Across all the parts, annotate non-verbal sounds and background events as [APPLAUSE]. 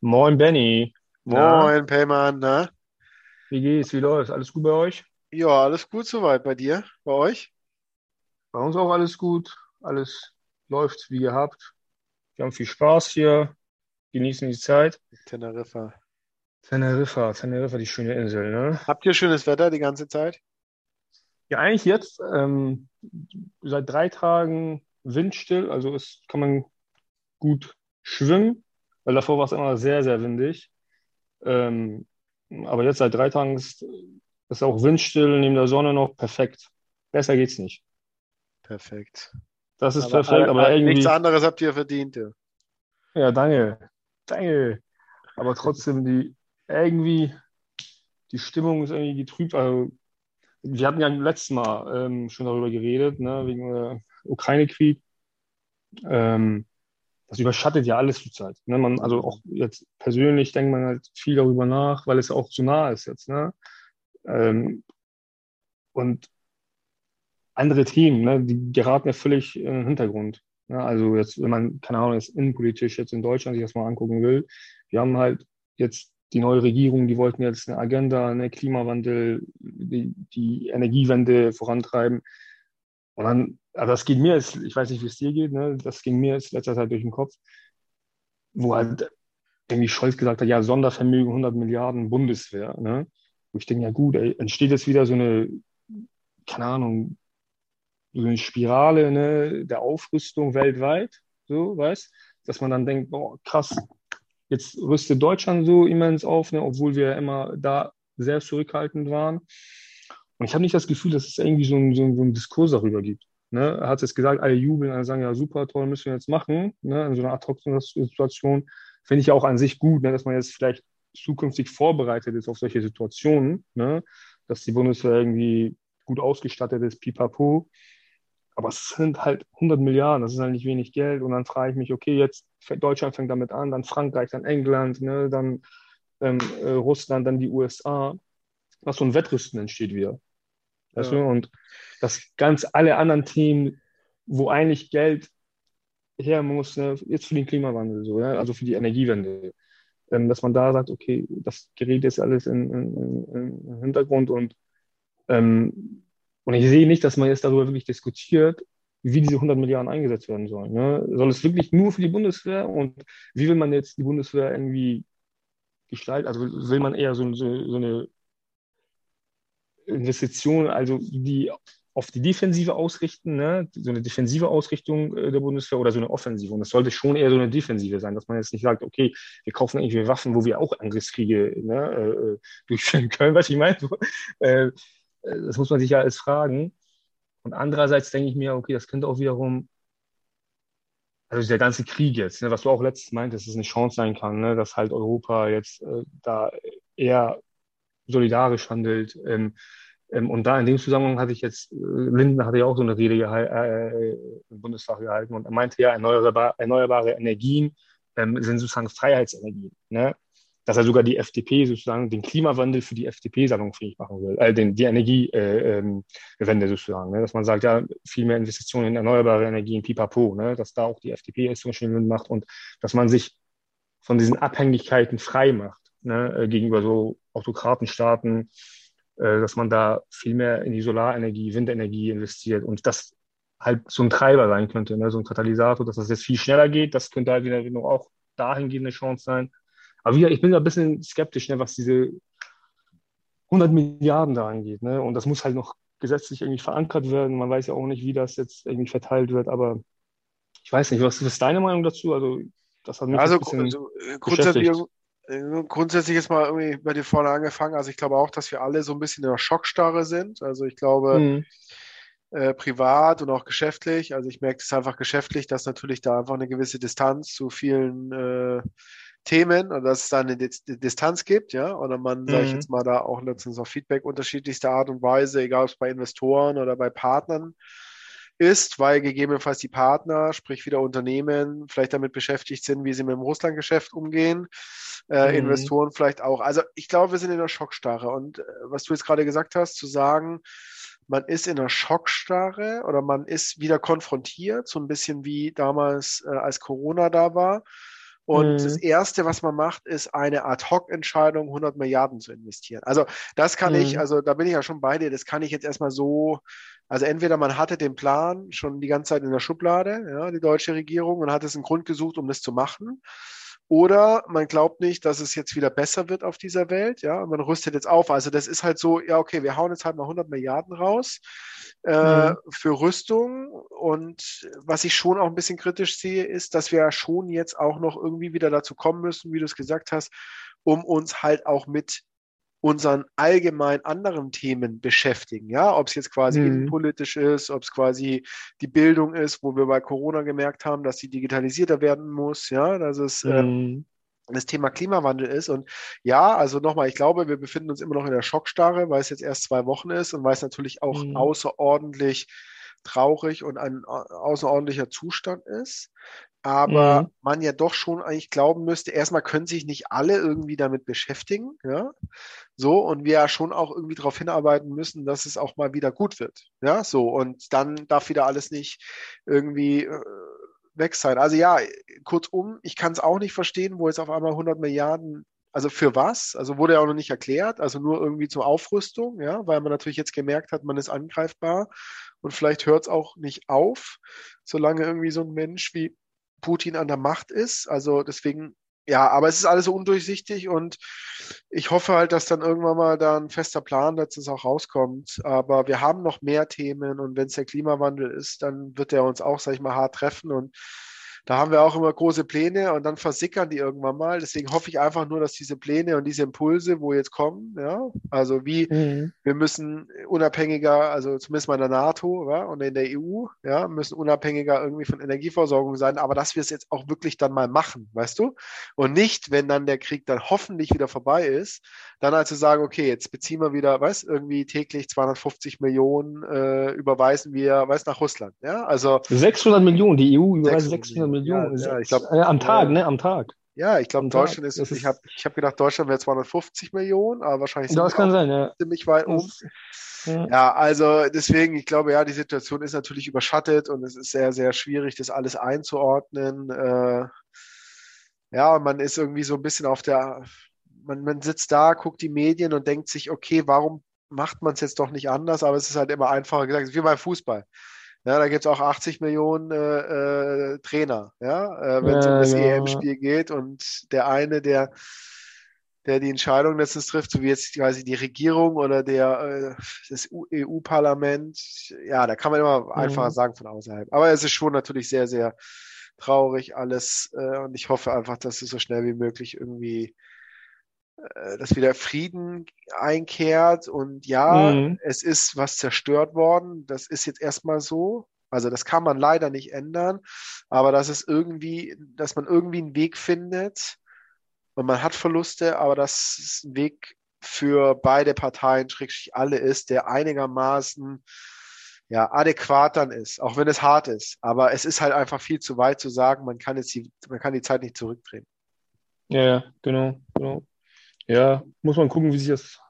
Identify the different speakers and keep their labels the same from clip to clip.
Speaker 1: Moin Benny.
Speaker 2: Moin, Payman, na?
Speaker 1: Wie geht's? Wie läuft's? Alles gut bei euch?
Speaker 2: Ja, alles gut soweit bei dir, bei euch?
Speaker 1: Bei uns auch alles gut. Alles läuft wie gehabt. Wir haben viel Spaß hier, genießen die Zeit.
Speaker 2: Teneriffa.
Speaker 1: Teneriffa, Teneriffa, die schöne Insel, ne?
Speaker 2: Habt ihr schönes Wetter die ganze Zeit?
Speaker 1: Ja, eigentlich jetzt, ähm, seit drei Tagen windstill, also es kann man gut schwimmen, weil davor war es immer sehr, sehr windig. Ähm, aber jetzt seit drei Tagen ist es auch windstill, neben der Sonne noch perfekt. Besser geht's nicht.
Speaker 2: Perfekt.
Speaker 1: Das ist
Speaker 2: Aber,
Speaker 1: perfekt, aber
Speaker 2: äh,
Speaker 1: irgendwie.
Speaker 2: nichts anderes habt ihr verdient, ja.
Speaker 1: Ja, danke. Danke. Aber trotzdem, die irgendwie, die Stimmung ist irgendwie getrübt. Also, wir hatten ja letztes Mal ähm, schon darüber geredet, ne, wegen äh, Ukraine-Krieg. Ähm, das überschattet ja alles zurzeit. Ne? Man, also auch jetzt persönlich denkt man halt viel darüber nach, weil es auch so nah ist jetzt. Ne? Ähm, und andere Themen, ne, die geraten ja völlig in den Hintergrund. Ne? Also jetzt, wenn man, keine Ahnung, jetzt innenpolitisch jetzt in Deutschland sich das mal angucken will, wir haben halt jetzt die neue Regierung, die wollten jetzt eine Agenda, eine Klimawandel, die, die Energiewende vorantreiben. Und dann, aber das ging mir jetzt, ich weiß nicht, wie es dir geht, ne? Das ging mir jetzt letzter Zeit durch den Kopf, wo halt irgendwie Scholz gesagt hat, ja, Sondervermögen 100 Milliarden Bundeswehr, ne? Wo ich denke, ja gut, ey, entsteht jetzt wieder so eine, keine Ahnung, so eine Spirale, ne, der Aufrüstung weltweit, so, weißt, dass man dann denkt, boah, krass, jetzt rüstet Deutschland so immens auf, ne, obwohl wir immer da sehr zurückhaltend waren. Und ich habe nicht das Gefühl, dass es irgendwie so einen so ein, Diskurs darüber gibt. Ne? Er hat jetzt gesagt, alle jubeln, alle sagen, ja, super, toll, müssen wir jetzt machen. Ne? In so einer Ad-Hoc-Situation finde ich auch an sich gut, ne? dass man jetzt vielleicht zukünftig vorbereitet ist auf solche Situationen, ne? dass die Bundeswehr irgendwie gut ausgestattet ist, pipapo. Aber es sind halt 100 Milliarden, das ist halt nicht wenig Geld. Und dann frage ich mich, okay, jetzt Deutschland fängt damit an, dann Frankreich, dann England, ne? dann ähm, äh, Russland, dann die USA. Was so ein Wettrüsten entsteht wieder. Weißt
Speaker 2: Ja.
Speaker 1: du? Und das ganz alle anderen Themen, wo eigentlich Geld her muss, ne, jetzt für den Klimawandel, so, ja, also für die Energiewende, ähm, dass man da sagt, okay, das gerät jetzt alles in, in, in, in Hintergrund und, ähm, und ich sehe nicht, dass man jetzt darüber wirklich diskutiert, wie diese 100 Milliarden eingesetzt werden sollen. Ne? Soll es wirklich nur für die Bundeswehr und wie will man jetzt die Bundeswehr irgendwie gestalten? Also will man eher so, so, so eine Investition, also die auf die Defensive ausrichten, ne? so eine defensive Ausrichtung äh, der Bundeswehr oder so eine Offensive. Und das sollte schon eher so eine Defensive sein, dass man jetzt nicht sagt, okay, wir kaufen irgendwie Waffen, wo wir auch Angriffskriege ne, äh, [LAUGHS] durchführen können, was ich meine. Äh, das muss man sich ja alles fragen. Und andererseits denke ich mir, okay, das könnte auch wiederum, also der ganze Krieg jetzt, ne, was du auch letztes meintest, dass es eine Chance sein kann, ne, dass halt Europa jetzt äh, da eher solidarisch handelt. Ähm, ähm, und da in dem Zusammenhang hatte ich jetzt, äh, Lindner hatte ja auch so eine Rede äh, im Bundestag gehalten und er meinte ja, erneuerbare, erneuerbare Energien ähm, sind sozusagen Freiheitsenergien. Ne? Dass er sogar die FDP sozusagen den Klimawandel für die FDP salonfähig machen will, äh, den, die Energiewende äh, ähm, sozusagen. Ne? Dass man sagt, ja, viel mehr Investitionen in erneuerbare Energien, pipapo, ne? dass da auch die FDP es zum Beispiel macht und dass man sich von diesen Abhängigkeiten frei macht ne? äh, gegenüber so Autokratenstaaten, äh, dass man da viel mehr in die Solarenergie, Windenergie investiert und das halt so ein Treiber sein könnte, ne? so ein Katalysator, dass das jetzt viel schneller geht. Das könnte halt wieder auch dahingehend eine Chance sein. Aber wieder, ich bin da ein bisschen skeptisch, ne, was diese 100 Milliarden da angeht. Ne? Und das muss halt noch gesetzlich irgendwie verankert werden. Man weiß ja auch nicht, wie das jetzt irgendwie verteilt wird, aber ich weiß nicht, was ist deine Meinung dazu? Also, das hat mich
Speaker 2: Also,
Speaker 1: ein bisschen
Speaker 2: also grundsätzlich,
Speaker 1: beschäftigt.
Speaker 2: Grundsätzlich ist mal irgendwie bei dir vorne angefangen. Also ich glaube auch, dass wir alle so ein bisschen in der Schockstarre sind. Also ich glaube,
Speaker 1: Mhm.
Speaker 2: äh, privat und auch geschäftlich. Also ich merke es einfach geschäftlich, dass natürlich da einfach eine gewisse Distanz zu vielen äh, Themen und dass es da eine Dis Distanz gibt, ja. Oder man, sage ich
Speaker 1: Mhm.
Speaker 2: jetzt mal, da auch letztens auch Feedback unterschiedlichster Art und Weise, egal ob es bei Investoren oder bei Partnern ist, weil gegebenenfalls die Partner, sprich wieder Unternehmen, vielleicht damit beschäftigt sind, wie sie mit dem Russlandgeschäft umgehen, äh,
Speaker 1: Mhm.
Speaker 2: Investoren vielleicht auch. Also ich glaube, wir sind in der Schockstarre. Und äh, was du jetzt gerade gesagt hast, zu sagen, man ist in der Schockstarre oder man ist wieder konfrontiert, so ein bisschen wie damals, äh, als Corona da war, Und mhm. das Erste, was man macht, ist eine Ad-Hoc-Entscheidung, 100 Milliarden zu investieren. Also das kann mhm. ich, also da bin ich ja schon bei dir, das kann ich jetzt erstmal so, also entweder man hatte den Plan schon die ganze Zeit in der Schublade, ja, die deutsche Regierung, und hat es einen Grund gesucht, um das zu machen. Oder man glaubt nicht, dass es jetzt wieder besser wird auf dieser Welt, ja, und man rüstet jetzt auf. Also das ist halt so, ja, okay, wir hauen jetzt halt mal 100 Milliarden raus äh, mhm. für Rüstung. Und was ich schon auch ein bisschen kritisch sehe, ist, dass wir schon jetzt auch noch irgendwie wieder dazu kommen müssen, wie du es gesagt hast, um uns halt auch mit unseren allgemein anderen Themen beschäftigen. Ja, ob es jetzt quasi mhm. innenpolitisch ist, ob es quasi die Bildung ist, wo wir bei Corona gemerkt haben, dass sie digitalisierter werden muss. Ja, dass es äh, mhm. äh, das Thema Klimawandel ist. Und ja, also nochmal, ich glaube, wir befinden uns immer noch in der Schockstarre, weil es jetzt erst zwei Wochen ist und weil es natürlich auch mhm. außerordentlich traurig und ein außerordentlicher Zustand ist aber mhm. man ja doch schon eigentlich glauben müsste, erstmal können sich nicht alle irgendwie damit beschäftigen, ja, so, und wir ja schon auch irgendwie darauf hinarbeiten müssen, dass es auch mal wieder gut wird, ja, so, und dann darf wieder alles nicht irgendwie äh, weg sein. Also ja, kurzum, ich kann es auch nicht verstehen, wo jetzt auf einmal 100 Milliarden also für was? Also wurde ja auch noch nicht erklärt, also nur irgendwie zur Aufrüstung, ja, weil man natürlich jetzt gemerkt hat, man ist angreifbar und vielleicht hört es auch nicht auf, solange irgendwie so ein Mensch wie Putin an der Macht ist. Also deswegen, ja, aber es ist alles so undurchsichtig und ich hoffe halt, dass dann irgendwann mal da ein fester Plan letztens auch rauskommt. Aber wir haben noch mehr Themen und wenn es der Klimawandel ist, dann wird er uns auch, sag ich mal, hart treffen und da haben wir auch immer große Pläne und dann versickern die irgendwann mal. Deswegen hoffe ich einfach nur, dass diese Pläne und diese Impulse, wo jetzt kommen, ja, also wie mhm. wir müssen unabhängiger, also zumindest mal in der NATO ja, und in der EU, ja, müssen unabhängiger irgendwie von Energieversorgung sein, aber dass wir es jetzt auch wirklich dann mal machen, weißt du? Und nicht, wenn dann der Krieg dann hoffentlich wieder vorbei ist, dann also sagen, okay, jetzt beziehen wir wieder, weißt irgendwie täglich 250 Millionen äh, überweisen wir, weißt nach Russland, ja, also
Speaker 1: 600 Millionen, die EU überweist 600 Millionen. Millionen. Ja, ja, ich glaub, äh, am Tag, ne? Am Tag.
Speaker 2: Ja, ich glaube, Deutschland ist, ist, ich habe ich hab gedacht, Deutschland wäre 250 Millionen, aber wahrscheinlich
Speaker 1: sind das kann sein, ja.
Speaker 2: ziemlich weit um. Ja. ja. also deswegen, ich glaube, ja, die Situation ist natürlich überschattet und es ist sehr, sehr schwierig, das alles einzuordnen. Äh, ja, man ist irgendwie so ein bisschen auf der, man, man sitzt da, guckt die Medien und denkt sich, okay, warum macht man es jetzt doch nicht anders? Aber es ist halt immer einfacher gesagt, wie beim Fußball. Ja, da gibt es auch 80 Millionen äh, äh, Trainer, ja, äh, wenn es ja, um das ja. EM-Spiel geht. Und der eine, der, der die Entscheidung letztens trifft, so wie jetzt quasi die Regierung oder der, äh, das EU-Parlament, ja, da kann man immer mhm. einfacher sagen von außerhalb. Aber es ist schon natürlich sehr, sehr traurig alles. Äh, und ich hoffe einfach, dass es so schnell wie möglich irgendwie dass wieder Frieden einkehrt und ja, mhm. es ist was zerstört worden. Das ist jetzt erstmal so. Also das kann man leider nicht ändern, aber dass es irgendwie, dass man irgendwie einen Weg findet und man hat Verluste, aber dass es ein Weg für beide Parteien, schrägstrich alle ist, der einigermaßen ja, adäquat dann ist, auch wenn es hart ist. Aber es ist halt einfach viel zu weit zu sagen, man kann jetzt die, man kann die Zeit nicht zurückdrehen.
Speaker 1: Ja, ja, genau, genau ja, muss man gucken, wie sich das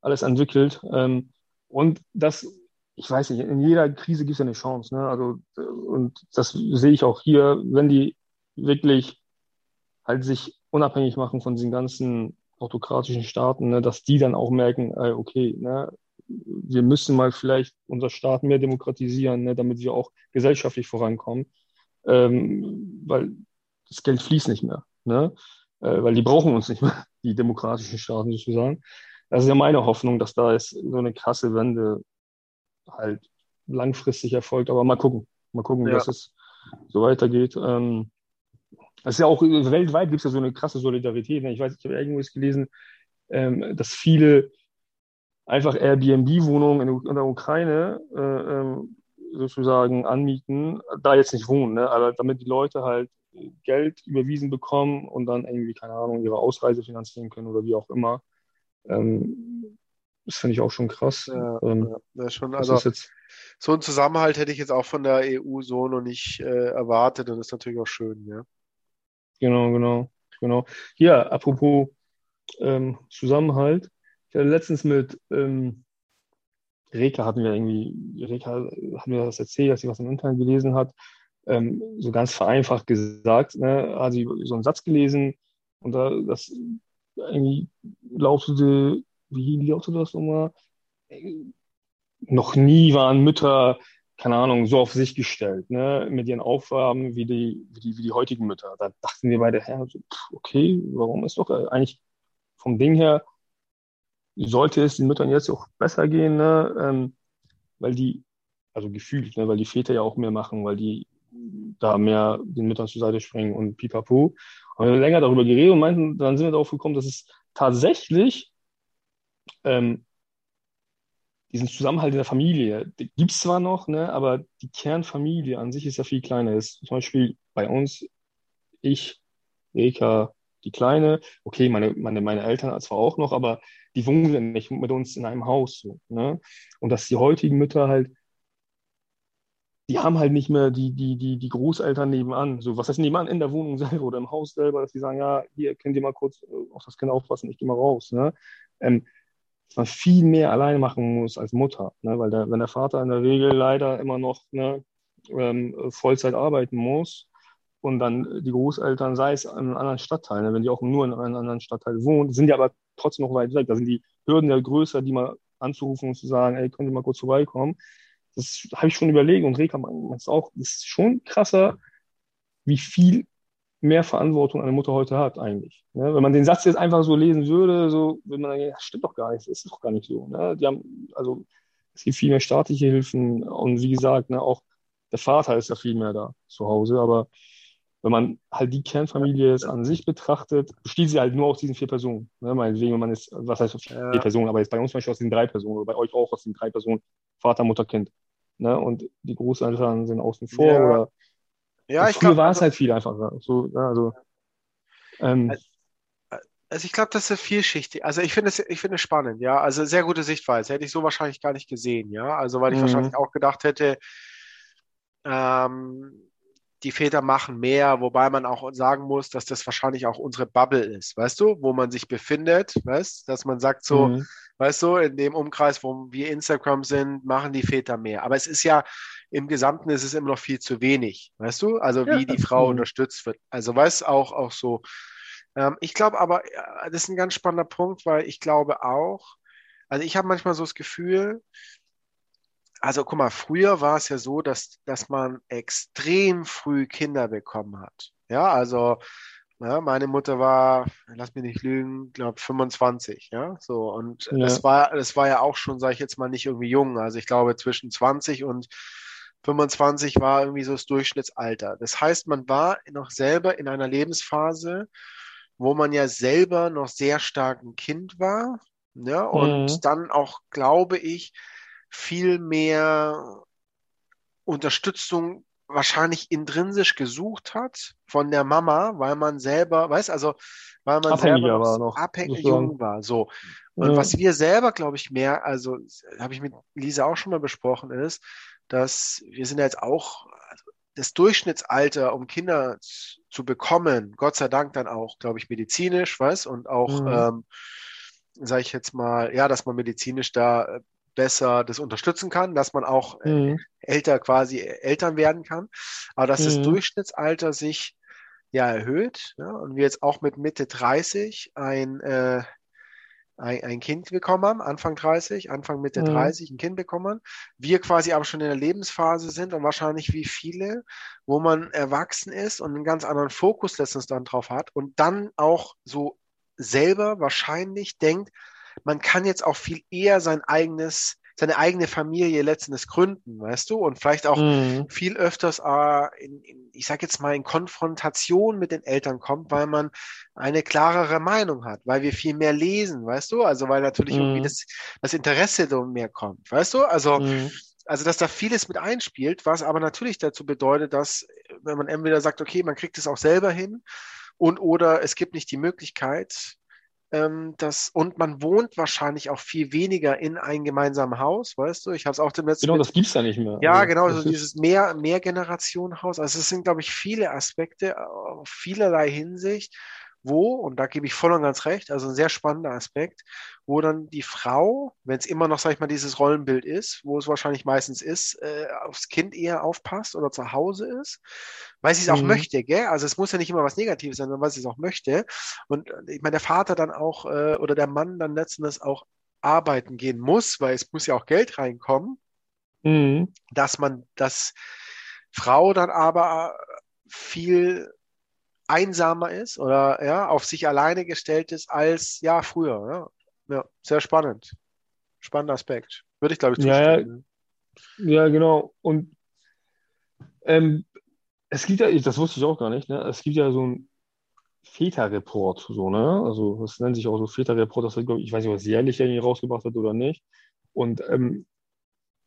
Speaker 1: alles entwickelt. Ähm, und das, ich weiß nicht, in jeder Krise gibt es ja eine Chance. Ne? Also, und das sehe ich auch hier, wenn die wirklich halt sich unabhängig machen von diesen ganzen autokratischen Staaten, ne, dass die dann auch merken, äh, okay, ne, wir müssen mal vielleicht unser Staat mehr demokratisieren, ne, damit wir auch gesellschaftlich vorankommen, ähm, weil das Geld fließt nicht mehr, ne, äh, weil die brauchen uns nicht mehr die demokratischen Staaten sozusagen. Das ist ja meine Hoffnung, dass da ist so eine krasse Wende halt langfristig erfolgt. Aber mal gucken, mal gucken, ja. dass es so weitergeht. Ähm, das ist ja auch weltweit gibt es ja so eine krasse Solidarität. Ne? Ich weiß, ich habe irgendwas gelesen, ähm, dass viele einfach Airbnb-Wohnungen in, in, der Ukraine äh, ähm, sozusagen anmieten, da jetzt nicht wohnen, ne? aber damit die Leute halt Geld überwiesen bekommen und dann irgendwie, keine Ahnung, ihre Ausreise finanzieren können oder wie auch immer. Ähm, das finde ich auch schon krass. Ja, ähm,
Speaker 2: ja, schon, also jetzt, so einen Zusammenhalt hätte ich jetzt auch von der EU so noch nicht äh, erwartet und das ist natürlich auch schön, ja.
Speaker 1: Genau, genau, genau. Hier, apropos ähm, Zusammenhalt. Ich hatte letztens mit ähm, Reka hatten wir irgendwie, Reka hat mir das erzählt, dass sie was im Internet gelesen hat ähm, so ganz vereinfacht gesagt, ne, hat sie so einen Satz gelesen und da das irgendwie lautete, wie lautete das nochmal? Noch nie waren Mütter, keine Ahnung, so auf sich gestellt, ne, mit ihren Aufgaben wie die, wie die, wie die heutigen Mütter. Da dachten wir beide, ja, so, okay, warum ist doch eigentlich vom Ding her sollte es den Müttern jetzt auch besser gehen, ne? Ähm, weil die, also gefühlt, ne? weil die Väter ja auch mehr machen, weil die da mehr den Müttern zur Seite springen und pipapo. Und wir haben länger darüber geredet und meinten, dann sind wir darauf gekommen, dass es tatsächlich ähm, diesen Zusammenhalt in der Familie, gibt es zwar noch, ne, aber die Kernfamilie an sich ist ja viel kleiner. Ist zum Beispiel bei uns, ich, Reka, die Kleine, okay, meine, meine, meine Eltern zwar auch noch, aber die wohnen nicht mit uns in einem Haus. So, ne? Und dass die heutigen Mütter halt, die haben halt nicht mehr die, die, die, die Großeltern nebenan. So, was heißt nebenan in der Wohnung [LAUGHS] selber oder im Haus selber, dass die sagen, ja, hier könnt ihr mal kurz äh, auf das Kind aufpassen, ich gehe mal raus. Ne? Ähm, dass man viel mehr alleine machen muss als Mutter, ne? weil der, wenn der Vater in der Regel leider immer noch ne, ähm, Vollzeit arbeiten muss, und dann die Großeltern, sei es in einem anderen Stadtteil, ne? wenn die auch nur in einem anderen Stadtteil wohnen, sind die aber trotzdem noch weit weg. Da sind die Hürden ja größer, die mal anzurufen und zu sagen, ey, könnt ihr mal kurz vorbeikommen. Das habe ich schon überlegt und Reka meint es auch, das ist schon krasser, wie viel mehr Verantwortung eine Mutter heute hat eigentlich. Ne? Wenn man den Satz jetzt einfach so lesen würde, so würde man sagen, das stimmt doch gar nicht, das ist doch gar nicht so. Ne? Die haben, also es gibt viel mehr staatliche Hilfen und wie gesagt, ne, auch der Vater ist ja viel mehr da zu Hause, aber wenn man halt die Kernfamilie jetzt an sich betrachtet, besteht sie halt nur aus diesen vier Personen. Ne? Meinetwegen, wenn man ist, was heißt vier ja. Personen, aber jetzt bei uns zum Beispiel aus den drei Personen oder bei euch auch aus den drei Personen, Vater, Mutter, Kind. Ne? Und die Großeltern sind außen vor ja. oder ja, ich früher war es also, halt viel einfacher. So, ja, also,
Speaker 2: ähm, also ich glaube, das ist vielschichtig. Also ich finde es, ich finde es spannend, ja. Also sehr gute Sichtweise. Hätte ich so wahrscheinlich gar nicht gesehen, ja. Also weil ich mhm. wahrscheinlich auch gedacht hätte, ähm, die Väter machen mehr, wobei man auch sagen muss, dass das wahrscheinlich auch unsere Bubble ist, weißt du, wo man sich befindet, weißt, dass man sagt so, mhm. weißt du, in dem Umkreis, wo wir Instagram sind, machen die Väter mehr. Aber es ist ja im Gesamten ist es immer noch viel zu wenig, weißt du, also wie ja, die Frau unterstützt wird. Also weißt auch auch so. Ähm, ich glaube aber, das ist ein ganz spannender Punkt, weil ich glaube auch, also ich habe manchmal so das Gefühl, also guck mal, früher war es ja so, dass, dass man extrem früh Kinder bekommen hat. Ja, also ja, meine Mutter war, lass mich nicht lügen, glaube 25, ja, so und ja. das war das war ja auch schon, sage ich jetzt mal, nicht irgendwie jung. Also ich glaube zwischen 20 und 25 war irgendwie so das Durchschnittsalter. Das heißt, man war noch selber in einer Lebensphase, wo man ja selber noch sehr stark ein Kind war, ja, und mhm. dann auch, glaube ich, viel mehr Unterstützung wahrscheinlich intrinsisch gesucht hat von der Mama, weil man selber, weiß also, weil man selber
Speaker 1: war noch,
Speaker 2: abhängig jung war. So. Und ja. was wir selber, glaube ich, mehr, also habe ich mit Lisa auch schon mal besprochen, ist, dass wir sind jetzt auch also das Durchschnittsalter, um Kinder zu bekommen, Gott sei Dank dann auch, glaube ich, medizinisch, was und auch, mhm. ähm, sage ich jetzt mal, ja, dass man medizinisch da äh, besser das unterstützen kann, dass man auch äh, mhm. älter quasi Eltern werden kann, aber dass mhm. das Durchschnittsalter sich ja erhöht ja, und wir jetzt auch mit Mitte 30 ein, äh, ein, ein Kind bekommen haben, Anfang 30, Anfang Mitte mhm. 30 ein Kind bekommen, wir quasi aber schon in der Lebensphase sind und wahrscheinlich wie viele, wo man erwachsen ist und einen ganz anderen Fokus letztens dann drauf hat und dann auch so selber wahrscheinlich denkt, man kann jetzt auch viel eher sein eigenes, seine eigene Familie letztendlich gründen, weißt du, und vielleicht auch mhm. viel öfters, äh, in, in, ich sag jetzt mal, in Konfrontation mit den Eltern kommt, weil man eine klarere Meinung hat, weil wir viel mehr lesen, weißt du, also weil natürlich mhm. irgendwie das, das Interesse so mehr kommt, weißt du, also mhm also dass da vieles mit einspielt, was aber natürlich dazu bedeutet, dass wenn man entweder sagt, okay, man kriegt es auch selber hin und oder es gibt nicht die Möglichkeit, ähm, das, und man wohnt wahrscheinlich auch viel weniger in einem gemeinsamen Haus, weißt du? Ich habe es auch dem letzten.
Speaker 1: Genau, das gibt es ja nicht mehr.
Speaker 2: Ja, also, genau, so dieses mehr, Mehrgenerationenhaus. Also es sind, glaube ich, viele Aspekte auf vielerlei Hinsicht, wo, und da gebe ich voll und ganz recht, also ein sehr spannender Aspekt, wo dann die Frau, wenn es immer noch, sag ich mal, dieses Rollenbild ist, wo es wahrscheinlich meistens ist, äh, aufs Kind eher aufpasst oder zu Hause ist, weil sie es auch
Speaker 1: Mhm.
Speaker 2: möchte, gell? Also es muss ja nicht immer was Negatives sein, sondern weil sie es auch möchte. Und äh, ich meine, der Vater dann auch äh, oder der Mann dann letzten Endes auch arbeiten gehen muss, weil es muss ja auch Geld reinkommen,
Speaker 1: Mhm.
Speaker 2: dass man, dass Frau dann aber viel einsamer ist oder ja, auf sich alleine gestellt ist als ja früher. Ja, ja sehr spannend. Spannender Aspekt. Würde ich, glaube ich,
Speaker 1: Ja, ja.
Speaker 2: zustimmen.
Speaker 1: Ja, genau. Und ähm, es gibt ja, das wusste ich auch gar nicht, ne? Es gibt ja so ein Väter-Report, so, ne? Also das nennt sich auch so Väter-Report, das wird, ich, ich weiß nicht, was jährlich irgendwie rausgebracht wird oder nicht. Und ähm,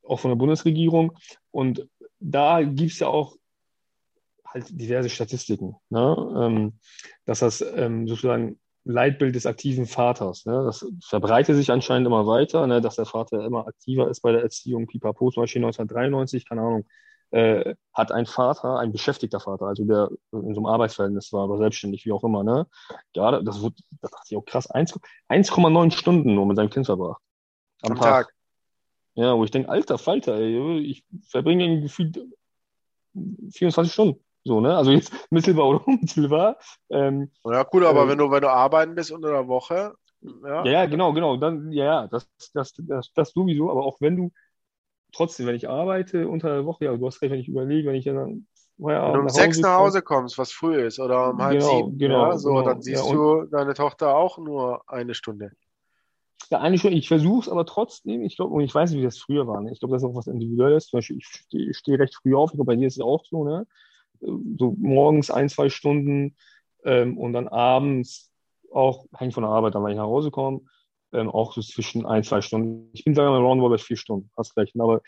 Speaker 1: auch von der Bundesregierung. Und da gibt es ja auch halt diverse Statistiken, ne? Ähm, dass das ähm, sozusagen Leitbild des aktiven Vaters, ne? Das verbreitet sich anscheinend immer weiter, ne? Dass der Vater immer aktiver ist bei der Erziehung. Pipapo, zum Beispiel 1993, keine Ahnung, äh, hat ein Vater, ein beschäftigter Vater, also der in so einem Arbeitsverhältnis war, aber selbstständig, wie auch immer, ne? Ja, das wird, da dachte ich auch krass, 1 1,9 Stunden nur mit seinem Kind verbracht. Am,
Speaker 2: Am
Speaker 1: Tag.
Speaker 2: Tag.
Speaker 1: Ja, wo ich denke, alter Falter, ey, ich verbringe irgendwie gefühlt 24 Stunden. So, ne? Also jetzt mittelbar oder unmittelbar. Ähm,
Speaker 2: Ja, gut, aber
Speaker 1: Äh,
Speaker 2: wenn du, wenn du arbeiten bist unter der Woche, ja,
Speaker 1: ja, ja, genau, genau. Dann, ja, ja, das, das, das, das sowieso, aber auch wenn du trotzdem, wenn ich arbeite unter der Woche, ja, du hast recht, wenn ich überlege, wenn ich dann
Speaker 2: wenn du um
Speaker 1: nach
Speaker 2: sechs nach Hause kommst, was früh ist, oder um halb
Speaker 1: Genau,
Speaker 2: sieben,
Speaker 1: genau,
Speaker 2: ja, so,
Speaker 1: genau.
Speaker 2: dann siehst
Speaker 1: Ja,
Speaker 2: du deine Tochter auch nur eine Stunde.
Speaker 1: Ja, eigentlich schon. Ich versuche es aber trotzdem. Ich glaube, und ich weiß nicht, wie das früher war. Ne? Ich glaube, das ist auch was Individuelles. Zum Beispiel, ich stehe steh recht früh auf. Ich glaube, bei dir ist es auch so, ne? So morgens ein, zwei Stunden ähm, und dann abends auch, hängt von der Arbeit, dann, wenn ich nach Hause komme, ähm, auch so zwischen ein, zwei Stunden. Ich bin, sagen wir mal, roundabout bei vier Stunden. Hast recht. Aber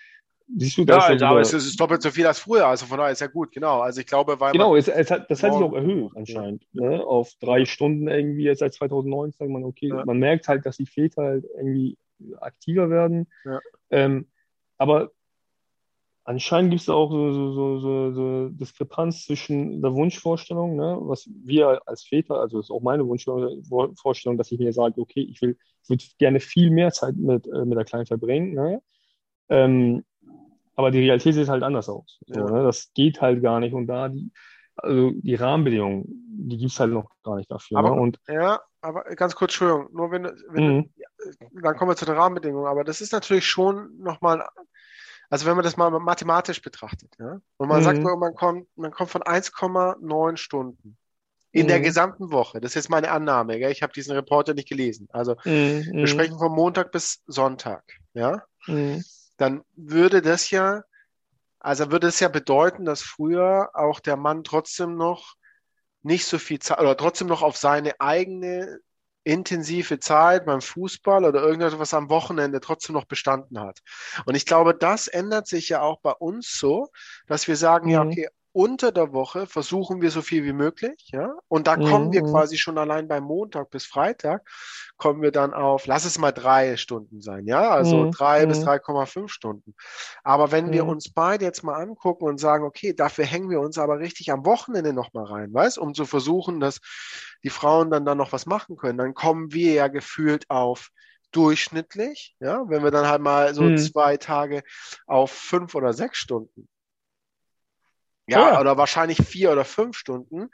Speaker 1: siehst du, da
Speaker 2: Ja,
Speaker 1: ja
Speaker 2: also, aber es ist, doppelt so viel als früher, also von daher ist ja gut, genau. Also ich glaube, weil
Speaker 1: Genau,
Speaker 2: man,
Speaker 1: es, es hat, das hat sich auch erhöht anscheinend, ne? Auf drei Stunden irgendwie jetzt seit 2009 sagt man, okay,
Speaker 2: Ja.
Speaker 1: man merkt halt, dass die Väter halt irgendwie aktiver werden.
Speaker 2: Ja.
Speaker 1: Ähm, aber anscheinend gibt es auch so, so, so, so, so Diskrepanz zwischen der Wunschvorstellung, ne? Was wir als Väter, also das ist auch meine Wunschvorstellung, dass ich mir sage, okay, ich will, ich würde gerne viel mehr Zeit mit, äh, mit der Kleinen verbringen, ne? Ähm, aber die Realität sieht halt anders aus. So,
Speaker 2: Ja.
Speaker 1: ne? Das geht halt gar nicht. Und da die, also die Rahmenbedingungen, die gibt es halt noch gar nicht dafür.
Speaker 2: Aber-
Speaker 1: ne? Und
Speaker 2: ja, aber ganz kurz, Entschuldigung, nur wenn, wenn
Speaker 1: Mhm.
Speaker 2: dann kommen wir zu den Rahmenbedingungen, aber das ist natürlich schon nochmal, also wenn man das mal mathematisch betrachtet, ja, und man
Speaker 1: Mhm.
Speaker 2: sagt, man kommt, man kommt von 1,9 Stunden in der
Speaker 1: Mhm.
Speaker 2: gesamten Woche, das ist jetzt meine Annahme, gell? ich habe diesen Reporter nicht gelesen, also
Speaker 1: Mhm,
Speaker 2: wir sprechen von Montag bis Sonntag, ja,
Speaker 1: mhm,
Speaker 2: dann würde das ja, also würde es ja bedeuten, dass früher auch der Mann trotzdem noch nicht so viel Zeit oder trotzdem noch auf seine eigene intensive Zeit beim Fußball oder irgendetwas am Wochenende trotzdem noch bestanden hat. Und ich glaube, das ändert sich ja auch bei uns so, dass wir sagen, ja,
Speaker 1: Mhm.
Speaker 2: okay, unter der Woche versuchen wir so viel wie möglich, ja, und da
Speaker 1: Mhm,
Speaker 2: kommen wir
Speaker 1: mhm.
Speaker 2: quasi schon allein beim Montag bis Freitag, kommen wir dann auf, lass es mal drei Stunden sein, ja, also
Speaker 1: Mhm,
Speaker 2: drei bis
Speaker 1: mhm.
Speaker 2: 3,5 Stunden. Aber wenn wir
Speaker 1: Mhm.
Speaker 2: uns beide jetzt mal angucken und sagen, okay, dafür hängen wir uns aber richtig am Wochenende nochmal rein, weißt, um zu versuchen, dass die Frauen dann da noch was machen können, dann kommen wir ja gefühlt auf durchschnittlich, ja, wenn wir dann halt mal so
Speaker 1: Mhm.
Speaker 2: zwei Tage auf fünf oder sechs Stunden. Ja,
Speaker 1: Ja.
Speaker 2: oder wahrscheinlich vier oder fünf Stunden,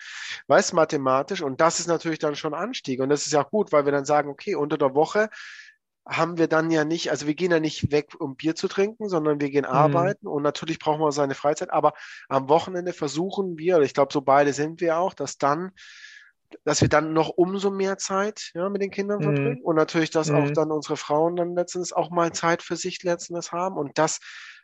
Speaker 2: weißt mathematisch. Und das ist natürlich dann schon Anstieg. Und das ist ja gut, weil wir dann sagen, okay, unter der Woche haben wir dann ja nicht, also wir gehen ja nicht weg, um Bier zu trinken, sondern wir gehen arbeiten und natürlich brauchen wir seine Freizeit, aber am Wochenende versuchen wir, oder ich glaube, so beide sind wir auch, dass dann, dass wir dann noch umso mehr Zeit ja, mit den Kindern
Speaker 1: Mhm.
Speaker 2: verbringen und natürlich, dass auch
Speaker 1: Mhm.
Speaker 2: dann unsere Frauen dann letztens auch mal Zeit für sich letztens haben und das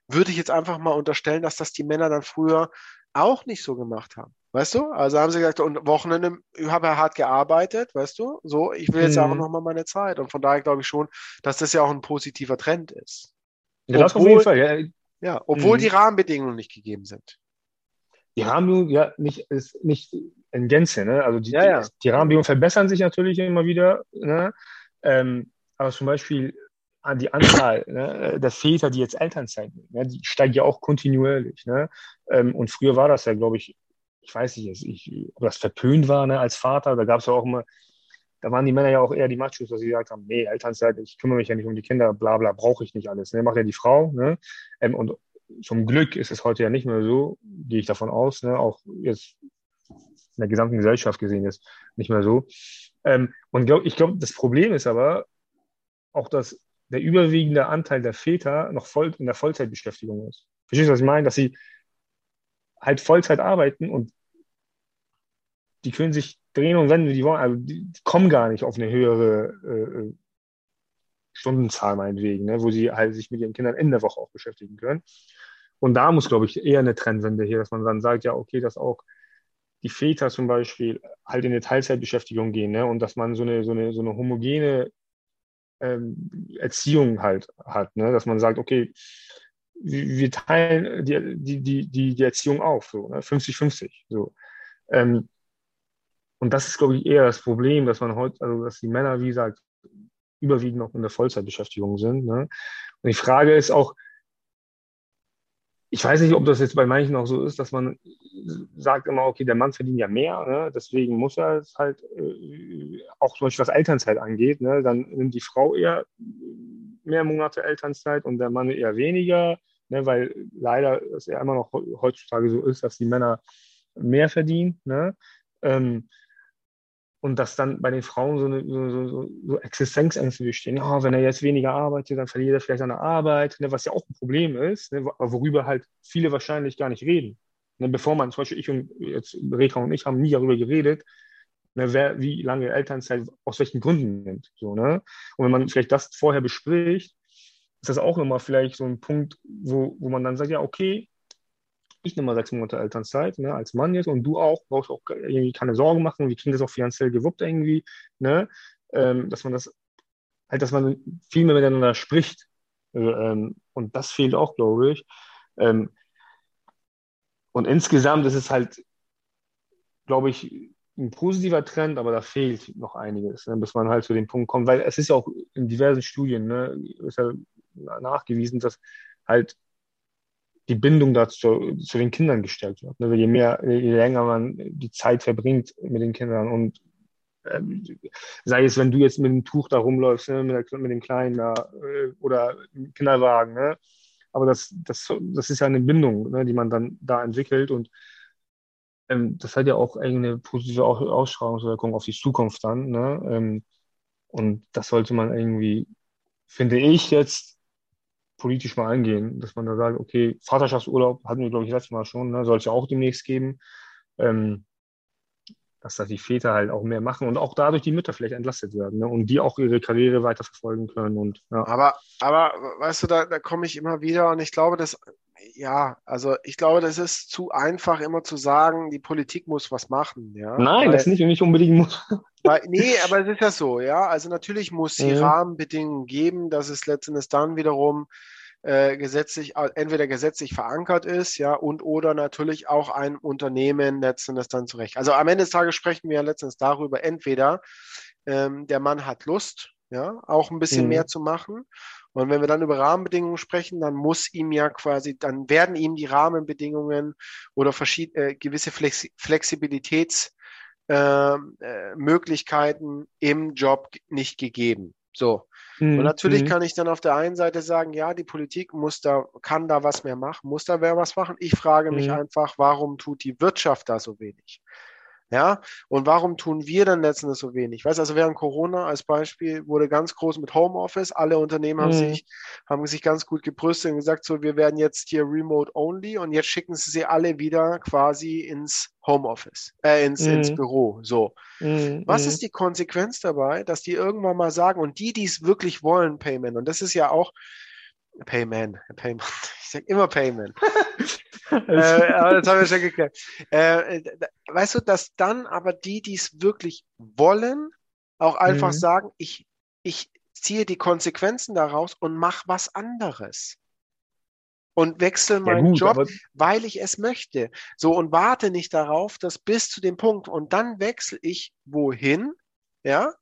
Speaker 2: würde ich jetzt einfach mal unterstellen, dass das die Männer dann früher auch nicht so gemacht haben. Weißt du? Also haben sie gesagt, und Wochenende, habe ja hart gearbeitet, weißt du? So, ich will jetzt
Speaker 1: Mhm.
Speaker 2: nochmal meine Zeit. Und von daher glaube ich schon, dass das ja auch ein positiver Trend ist.
Speaker 1: Ja, das auf
Speaker 2: Obwohl-
Speaker 1: jeden Fall. Ja,
Speaker 2: Ja, obwohl
Speaker 1: Mhm.
Speaker 2: die Rahmenbedingungen nicht gegeben sind.
Speaker 1: die Rahmenbedingungen, ja, nicht, ist nicht in Gänze, ne? Also die,
Speaker 2: Ja, ja.
Speaker 1: die, Rahmenbedingungen verbessern sich natürlich immer wieder, ne? Ähm, aber zum Beispiel die Anzahl ne, der Väter, die jetzt Elternzeit nehmen, ne, die steigt ja auch kontinuierlich, ne? Ähm, und früher war das ja, glaube ich, ich weiß nicht, ich, ob das verpönt war ne, als Vater. Da gab es ja auch immer, da waren die Männer ja auch eher die Machos, dass sie gesagt haben, nee, Elternzeit, ich kümmere mich ja nicht um die Kinder, bla bla, brauche ich nicht alles. Ne? Macht ja die Frau. Ne? Ähm, und zum Glück ist es heute ja nicht mehr so, gehe ich davon aus, ne? auch jetzt in der gesamten Gesellschaft gesehen ist nicht mehr so. Ähm, und glaub, ich glaube, das Problem ist aber auch, dass der überwiegende Anteil der Väter noch voll in der Vollzeitbeschäftigung ist. Verstehst du, was ich meine? Dass sie halt Vollzeit arbeiten und die können sich drehen und wenden, wie die wollen. Also die, kommen gar nicht auf eine höhere äh, äh, Stundenzahl meinetwegen, ne, wo sie halt sich mit ihren Kindern in der Woche auch beschäftigen können. Und da muss, glaube ich, eher eine Trennwende her, dass man dann sagt, ja, okay, dass auch die Väter zum Beispiel halt in eine Teilzeitbeschäftigung gehen, ne, und dass man so eine, so eine, so eine homogene ähm, Erziehung halt hat, ne, dass man sagt, okay, wir teilen die, die, die, die Erziehung auf, so, ne? 50-50. So. Ähm, und das ist, glaube ich, eher das Problem, dass man heute, also dass die Männer, wie gesagt, überwiegend noch in der Vollzeitbeschäftigung sind. Ne? Und die Frage ist auch, ich weiß nicht, ob das jetzt bei manchen auch so ist, dass man sagt immer, okay, der Mann verdient ja mehr, ne? deswegen muss er es halt, äh, auch zum Beispiel was Elternzeit angeht, ne? dann nimmt die Frau eher mehr Monate Elternzeit und der Mann eher weniger, ne? weil leider es ja immer noch heutzutage so ist, dass die Männer mehr verdienen. Ne? Ähm, und dass dann bei den Frauen so, eine, so, so, so Existenzängste bestehen. Ja, wenn er jetzt weniger arbeitet, dann verliert er vielleicht seine Arbeit, ne, was ja auch ein Problem ist, ne, worüber halt viele wahrscheinlich gar nicht reden. Ne, bevor man, zum Beispiel ich und jetzt Reka und ich haben nie darüber geredet, ne, wer wie lange Elternzeit aus welchen Gründen nimmt. So, ne? Und wenn man vielleicht das vorher bespricht, ist das auch nochmal vielleicht so ein Punkt, wo, wo man dann sagt, ja, okay, ich nehme mal sechs Monate Elternzeit, ne, als Mann jetzt und du auch, brauchst auch irgendwie keine Sorgen machen, wir kriegen das auch finanziell gewuppt irgendwie, ne, ähm, dass man das, halt, dass man viel mehr miteinander spricht. Also, ähm, und das fehlt auch, glaube ich. Ähm, und insgesamt ist es halt, glaube ich, ein positiver Trend, aber da fehlt noch einiges, ne, bis man halt zu dem Punkt kommt, weil es ist ja auch in diversen Studien, ne, ja nachgewiesen, dass halt die Bindung dazu zu den Kindern gestärkt wird. Ne? Je mehr, je länger man die Zeit verbringt mit den Kindern und äh, sei es, wenn du jetzt mit dem Tuch da rumläufst, ne? mit, der, mit, dem Kleinen da äh, oder im Kinderwagen, ne? aber das, das, das ist ja eine Bindung, ne? die man dann da entwickelt und ähm, das hat ja auch eine positive Ausstrahlungswirkung auf die Zukunft dann. Ne? Ähm, und das sollte man irgendwie, finde ich jetzt, politisch mal eingehen, dass man da sagt, okay, Vaterschaftsurlaub hatten wir, glaube ich, letztes Mal schon, ne, soll es ja auch demnächst geben, ähm, dass da die Väter halt auch mehr machen und auch dadurch die Mütter vielleicht entlastet werden ne, und die auch ihre Karriere weiterverfolgen können. Und,
Speaker 2: ja. aber, aber, weißt du, da, da komme ich immer wieder und ich glaube, dass ja, also ich glaube, das ist zu einfach, immer zu sagen, die Politik muss was machen. Ja?
Speaker 1: Nein, weil, das nicht, nicht unbedingt muss.
Speaker 2: Weil, nee, aber es ist ja so, ja. Also natürlich muss sie ja. Rahmenbedingungen geben, dass es letztendlich dann wiederum äh, gesetzlich, entweder gesetzlich verankert ist, ja, und oder natürlich auch ein Unternehmen letztendlich dann zurecht. Also am Ende des Tages sprechen wir ja letztendlich darüber, entweder ähm, der Mann hat Lust, ja, auch ein bisschen mhm. mehr zu machen und wenn wir dann über Rahmenbedingungen sprechen, dann muss ihm ja quasi, dann werden ihm die Rahmenbedingungen oder verschied, äh, gewisse Flex Flexibilitätsmöglichkeiten äh, äh, im Job nicht gegeben. So. Mhm. Und natürlich mhm. kann ich dann auf der einen Seite sagen, ja, die Politik muss da, kann da was mehr machen, muss da wer was machen. Ich frage mich mhm. einfach, warum tut die Wirtschaft da so wenig? Ja, und warum tun wir dann letztendlich so wenig? Weißt also während Corona als Beispiel wurde ganz groß mit Homeoffice. Alle Unternehmen mhm. haben sich, haben sich ganz gut gebrüstet und gesagt, so, wir werden jetzt hier remote only und jetzt schicken sie sie alle wieder quasi ins Homeoffice, äh, ins, mhm. ins Büro. So. Mhm. Was ist mhm. die Konsequenz dabei, dass die irgendwann mal sagen, und die, die es wirklich wollen, Payment, und das ist ja auch, Payman, Payman. Ich sag immer Payman. [LAUGHS] äh, aber das haben wir schon geklärt. Äh, weißt du, dass dann aber die, die es wirklich wollen, auch einfach mhm. sagen, ich, ich ziehe die Konsequenzen daraus und mach was anderes. Und wechsle meinen ja, Job, weil ich es möchte. So, und warte nicht darauf, dass bis zu dem Punkt, und dann wechsle ich wohin, ja,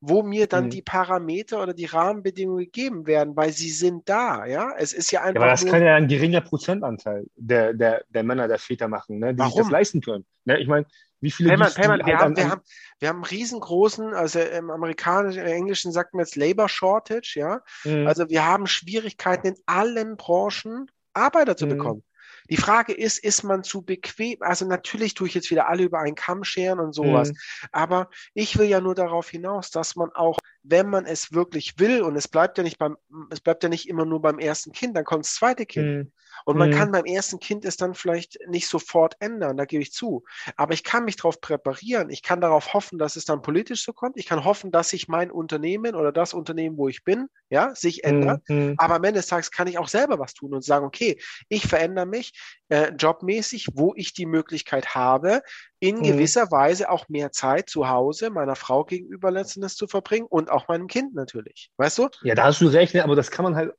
Speaker 2: wo mir dann
Speaker 1: Mhm.
Speaker 2: die Parameter oder die Rahmenbedingungen gegeben werden, weil sie sind da, ja. Es ist ja
Speaker 1: Ja,
Speaker 2: einfach
Speaker 1: aber das kann ja ein geringer Prozentanteil der, der, der Männer, der Väter machen, ne, die sich
Speaker 2: Warum?
Speaker 1: das leisten können. Ne, ich meine, wie viele
Speaker 2: Payman, Payman, wir
Speaker 1: halt
Speaker 2: haben,
Speaker 1: an,
Speaker 2: wir haben, wir haben einen riesengroßen, also im amerikanischen, im englischen sagt man jetzt Labor Shortage, ja.
Speaker 1: Mhm.
Speaker 2: Also wir haben Schwierigkeiten in allen Branchen, Arbeiter zu
Speaker 1: Mhm.
Speaker 2: bekommen. Die Frage ist, ist man zu bequem? Also natürlich tue ich jetzt wieder alle über einen Kamm scheren und sowas.
Speaker 1: Mhm.
Speaker 2: Aber ich will ja nur darauf hinaus, dass man auch, wenn man es wirklich will, und es bleibt ja nicht beim, es bleibt ja nicht immer nur beim ersten Kind, dann kommt das zweite Kind.
Speaker 1: Mhm.
Speaker 2: Und man
Speaker 1: Mhm.
Speaker 2: kann beim ersten Kind es dann vielleicht nicht sofort ändern, da gebe ich zu. Aber ich kann mich darauf präparieren. Ich kann darauf hoffen, dass es dann politisch so kommt. Ich kann hoffen, dass sich mein Unternehmen oder das Unternehmen, wo ich bin, ja, sich ändert.
Speaker 1: Mhm.
Speaker 2: Aber am Ende des Tages kann ich auch selber was tun und sagen, okay, ich verändere mich äh, jobmäßig, wo ich die Möglichkeit habe, in
Speaker 1: Mhm.
Speaker 2: gewisser Weise auch mehr Zeit zu Hause meiner Frau gegenüber letztendlich zu verbringen und auch meinem Kind natürlich. Weißt du?
Speaker 1: Ja, da hast du recht, ne? aber das kann man halt,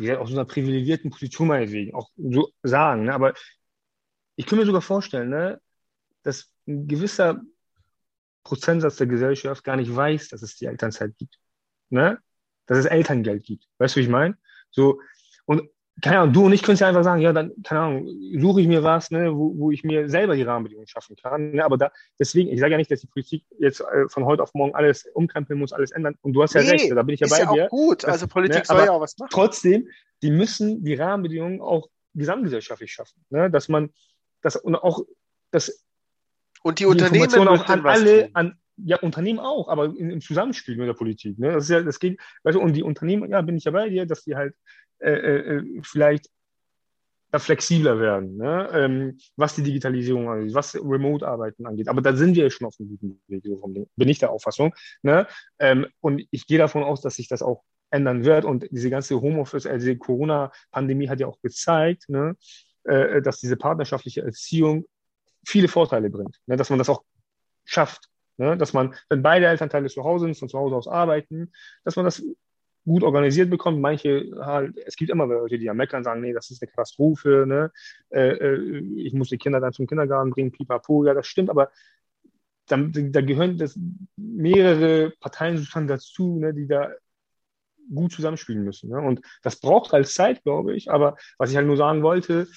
Speaker 1: wie gesagt, aus einer privilegierten Position meinetwegen auch so sagen. Ne? Aber ich könnte mir sogar vorstellen, ne, dass ein gewisser Prozentsatz der Gesellschaft gar nicht weiß, dass es die Elternzeit gibt. Ne? Dass es Elterngeld gibt. Weißt du, wie ich meine? So, und keine Ahnung, du und ich können ja einfach sagen, ja, dann, keine Ahnung, suche ich mir was, ne, wo, wo ich mir selber die Rahmenbedingungen schaffen kann. Ne? Aber da, deswegen, ich sage ja nicht, dass die Politik jetzt äh, von heute auf morgen alles umkrempeln muss, alles ändern. Und du hast ja
Speaker 2: Nee,
Speaker 1: recht, da bin ich ja
Speaker 2: ist
Speaker 1: bei
Speaker 2: ja
Speaker 1: dir.
Speaker 2: auch gut.
Speaker 1: Das-
Speaker 2: Also Politik
Speaker 1: ne,
Speaker 2: soll ja auch was machen.
Speaker 1: trotzdem, die müssen die Rahmenbedingungen auch gesamtgesellschaftlich schaffen. Ne? Dass man, das und auch, dass
Speaker 2: Und die
Speaker 1: die
Speaker 2: Unternehmen
Speaker 1: auch an alle, an ja, Unternehmen auch, aber im Zusammenspiel mit der Politik. Ne? Das ist ja, das geht, weißt du, und die Unternehmen, ja, bin ich ja bei dir, dass die halt äh, äh, vielleicht da flexibler werden, ne? ähm, was die Digitalisierung angeht, was Remote-Arbeiten angeht. Aber da sind wir schon auf einem guten Weg, so bin ich der Auffassung. Ne? Ähm, und ich gehe davon aus, dass sich das auch ändern wird. Und diese ganze Homeoffice, also die Corona-Pandemie hat ja auch gezeigt, ne? äh, dass diese partnerschaftliche Erziehung viele Vorteile bringt, ne? dass man das auch schafft. Ne? Dass man, wenn beide Elternteile zu Hause sind, von zu Hause aus arbeiten, dass man das gut organisiert bekommt. Manche halt, es gibt immer Leute, die am Meckern sagen, nee, das ist eine Katastrophe, ne? Äh, äh, ich muss die Kinder dann zum Kindergarten bringen, pipapo, ja, das stimmt, aber da, da gehören das mehrere Parteien sozusagen dazu, ne, die da gut zusammenspielen müssen. Ne? Und das braucht halt Zeit, glaube ich. Aber was ich halt nur sagen wollte,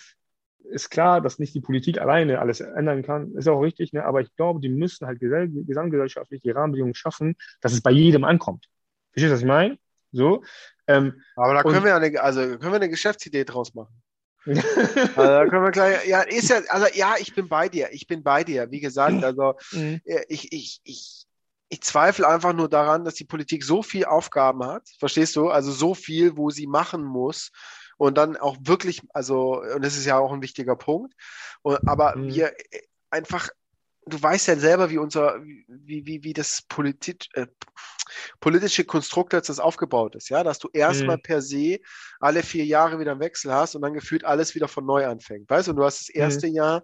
Speaker 1: ist klar, dass nicht die Politik alleine alles ändern kann, ist auch richtig, ne? aber ich glaube, die müssen halt gesell gesamtgesellschaftlich die Rahmenbedingungen schaffen, dass es bei jedem ankommt. Verstehst du, was ich meine? So. Ähm,
Speaker 2: Aber da können wir eine, also können wir eine Geschäftsidee draus machen. [LAUGHS] Also da können wir gleich, ja, ist ja, also ja, ich bin bei dir, ich bin bei dir. Wie gesagt, [CLEARS THROAT] also
Speaker 1: Mhm.
Speaker 2: äh, ich, ich, ich, ich zweifle einfach nur daran, dass die Politik so viel Aufgaben hat, verstehst du? Also so viel, wo sie machen muss und dann auch wirklich, also, und das ist ja auch ein wichtiger Punkt, und, aber
Speaker 1: Mhm.
Speaker 2: wir äh, einfach, du weißt ja selber, wie unser, wie, wie, wie das Politik, äh, politische Konstrukt jetzt das aufgebaut ist, ja, dass du erstmal
Speaker 1: Mhm.
Speaker 2: per se alle vier Jahre wieder einen Wechsel hast und dann gefühlt alles wieder von neu anfängt, weißt du? Und du hast das erste Jahr,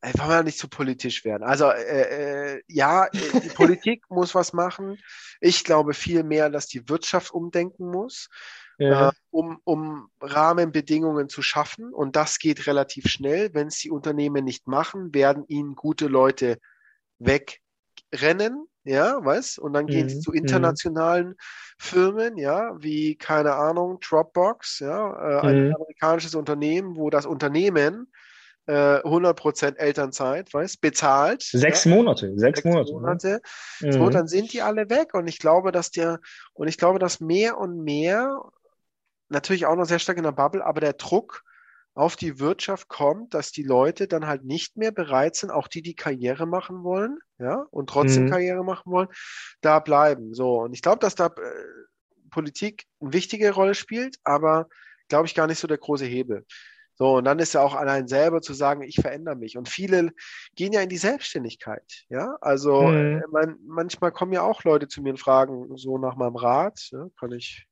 Speaker 2: äh, wollen wir nicht zu politisch werden. Also äh, äh, ja, äh, die [LAUGHS] Politik muss was machen. Ich glaube viel mehr, dass die Wirtschaft umdenken muss,
Speaker 1: Ja.
Speaker 2: äh, um, um Rahmenbedingungen zu schaffen. Und das geht relativ schnell. Wenn es die Unternehmen nicht machen, werden ihnen gute Leute wegrennen. Ja, was? Und dann gehen sie
Speaker 1: Mhm,
Speaker 2: zu
Speaker 1: mhm.
Speaker 2: internationalen Firmen, ja, wie, keine Ahnung, Dropbox, ja, äh, ein
Speaker 1: Mhm.
Speaker 2: amerikanisches Unternehmen, wo das Unternehmen äh, 100% Elternzeit, weißt, bezahlt.
Speaker 1: Sechs
Speaker 2: ja,
Speaker 1: Monate, sechs,
Speaker 2: sechs
Speaker 1: Monate.
Speaker 2: Monate.
Speaker 1: Ne?
Speaker 2: So,
Speaker 1: Mhm.
Speaker 2: dann sind die alle weg. Und ich glaube, dass der, und ich glaube, dass mehr und mehr, natürlich auch noch sehr stark in der Bubble, aber der Druck auf die Wirtschaft kommt, dass die Leute dann halt nicht mehr bereit sind, auch die, die Karriere machen wollen, ja, und trotzdem
Speaker 1: Mhm.
Speaker 2: Karriere machen wollen, da bleiben. So, und ich glaube, dass da äh, Politik eine wichtige Rolle spielt, aber glaube ich gar nicht so der große Hebel. So, und dann ist ja auch allein selber zu sagen, ich verändere mich. Und viele gehen ja in die Selbstständigkeit. Ja, also
Speaker 1: Mhm.
Speaker 2: äh, man, manchmal kommen ja auch Leute zu mir und fragen so nach meinem Rat. Ja, kann ich